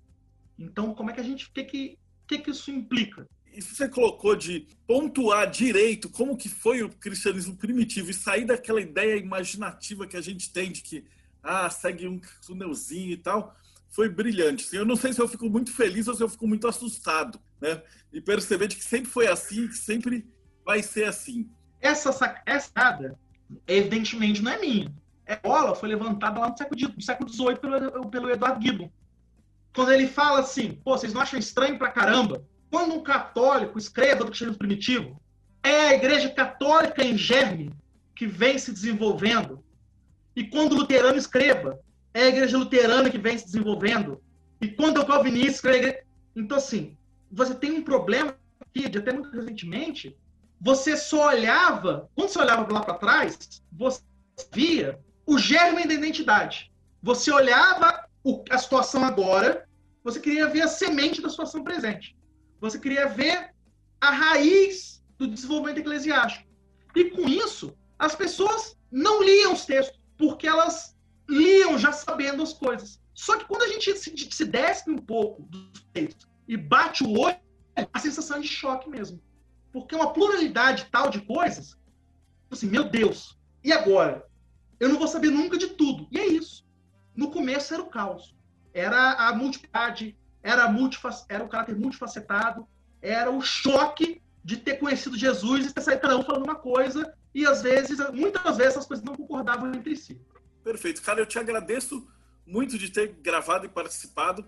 Então, como é que a gente. O que, que, que, que isso implica? isso você colocou de pontuar direito como que foi o cristianismo primitivo e sair daquela ideia imaginativa que a gente tem de que ah, segue um túnelzinho e tal, foi brilhante. Eu não sei se eu fico muito feliz ou se eu fico muito assustado, né? E perceber de que sempre foi assim, que sempre vai ser assim. Essa sacada, evidentemente, não é minha. A bola foi levantada lá no século, XVIII pelo, pelo Eduardo Gibbon. Quando ele fala assim, pô, vocês não acham estranho pra caramba? Quando um católico escreva do cristianismo primitivo, é a igreja católica em germe que vem se desenvolvendo. E quando o luterano escreva, é a igreja luterana que vem se desenvolvendo. E quando o calvinista escreve... Então, assim, você tem um problema aqui, de até muito recentemente, você só olhava, quando você olhava lá para trás, você via o germe da identidade. Você olhava o, a situação agora, você queria ver a semente da situação presente. Você queria ver a raiz do desenvolvimento eclesiástico. E com isso, as pessoas não liam os textos, porque elas liam já sabendo as coisas. Só que quando a gente se, se desce um pouco dos textos e bate o olho, a sensação é de choque mesmo. Porque é uma pluralidade tal de coisas, assim, meu Deus, e agora? Eu não vou saber nunca de tudo. E é isso. No começo era o caos. Era a multiplicidade, era, multifac... era o caráter multifacetado, era o choque de ter conhecido Jesus e ter saído cada um falando uma coisa, e às vezes, muitas vezes, as coisas não concordavam entre si. Perfeito. Cara, eu te agradeço muito de ter gravado e participado.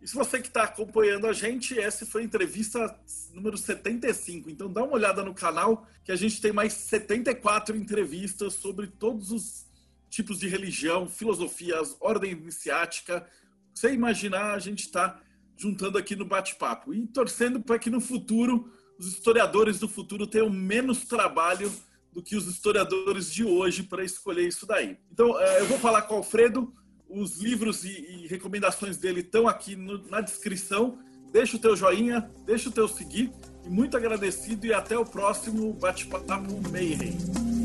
E se você que está acompanhando a gente, essa foi a entrevista número 75. Então dá uma olhada no canal, que a gente tem mais 74 entrevistas sobre todos os tipos de religião, filosofias, ordem iniciática. Você imaginar, a gente está juntando aqui no bate-papo e torcendo para que no futuro os historiadores do futuro tenham menos trabalho do que os historiadores de hoje para escolher isso daí. Então, é, eu vou falar com o Alfredo, os livros e, e recomendações dele estão aqui no, na descrição. Deixa o teu joinha, deixa o teu seguir. E muito agradecido e até o próximo Bate-Papo Mayhem.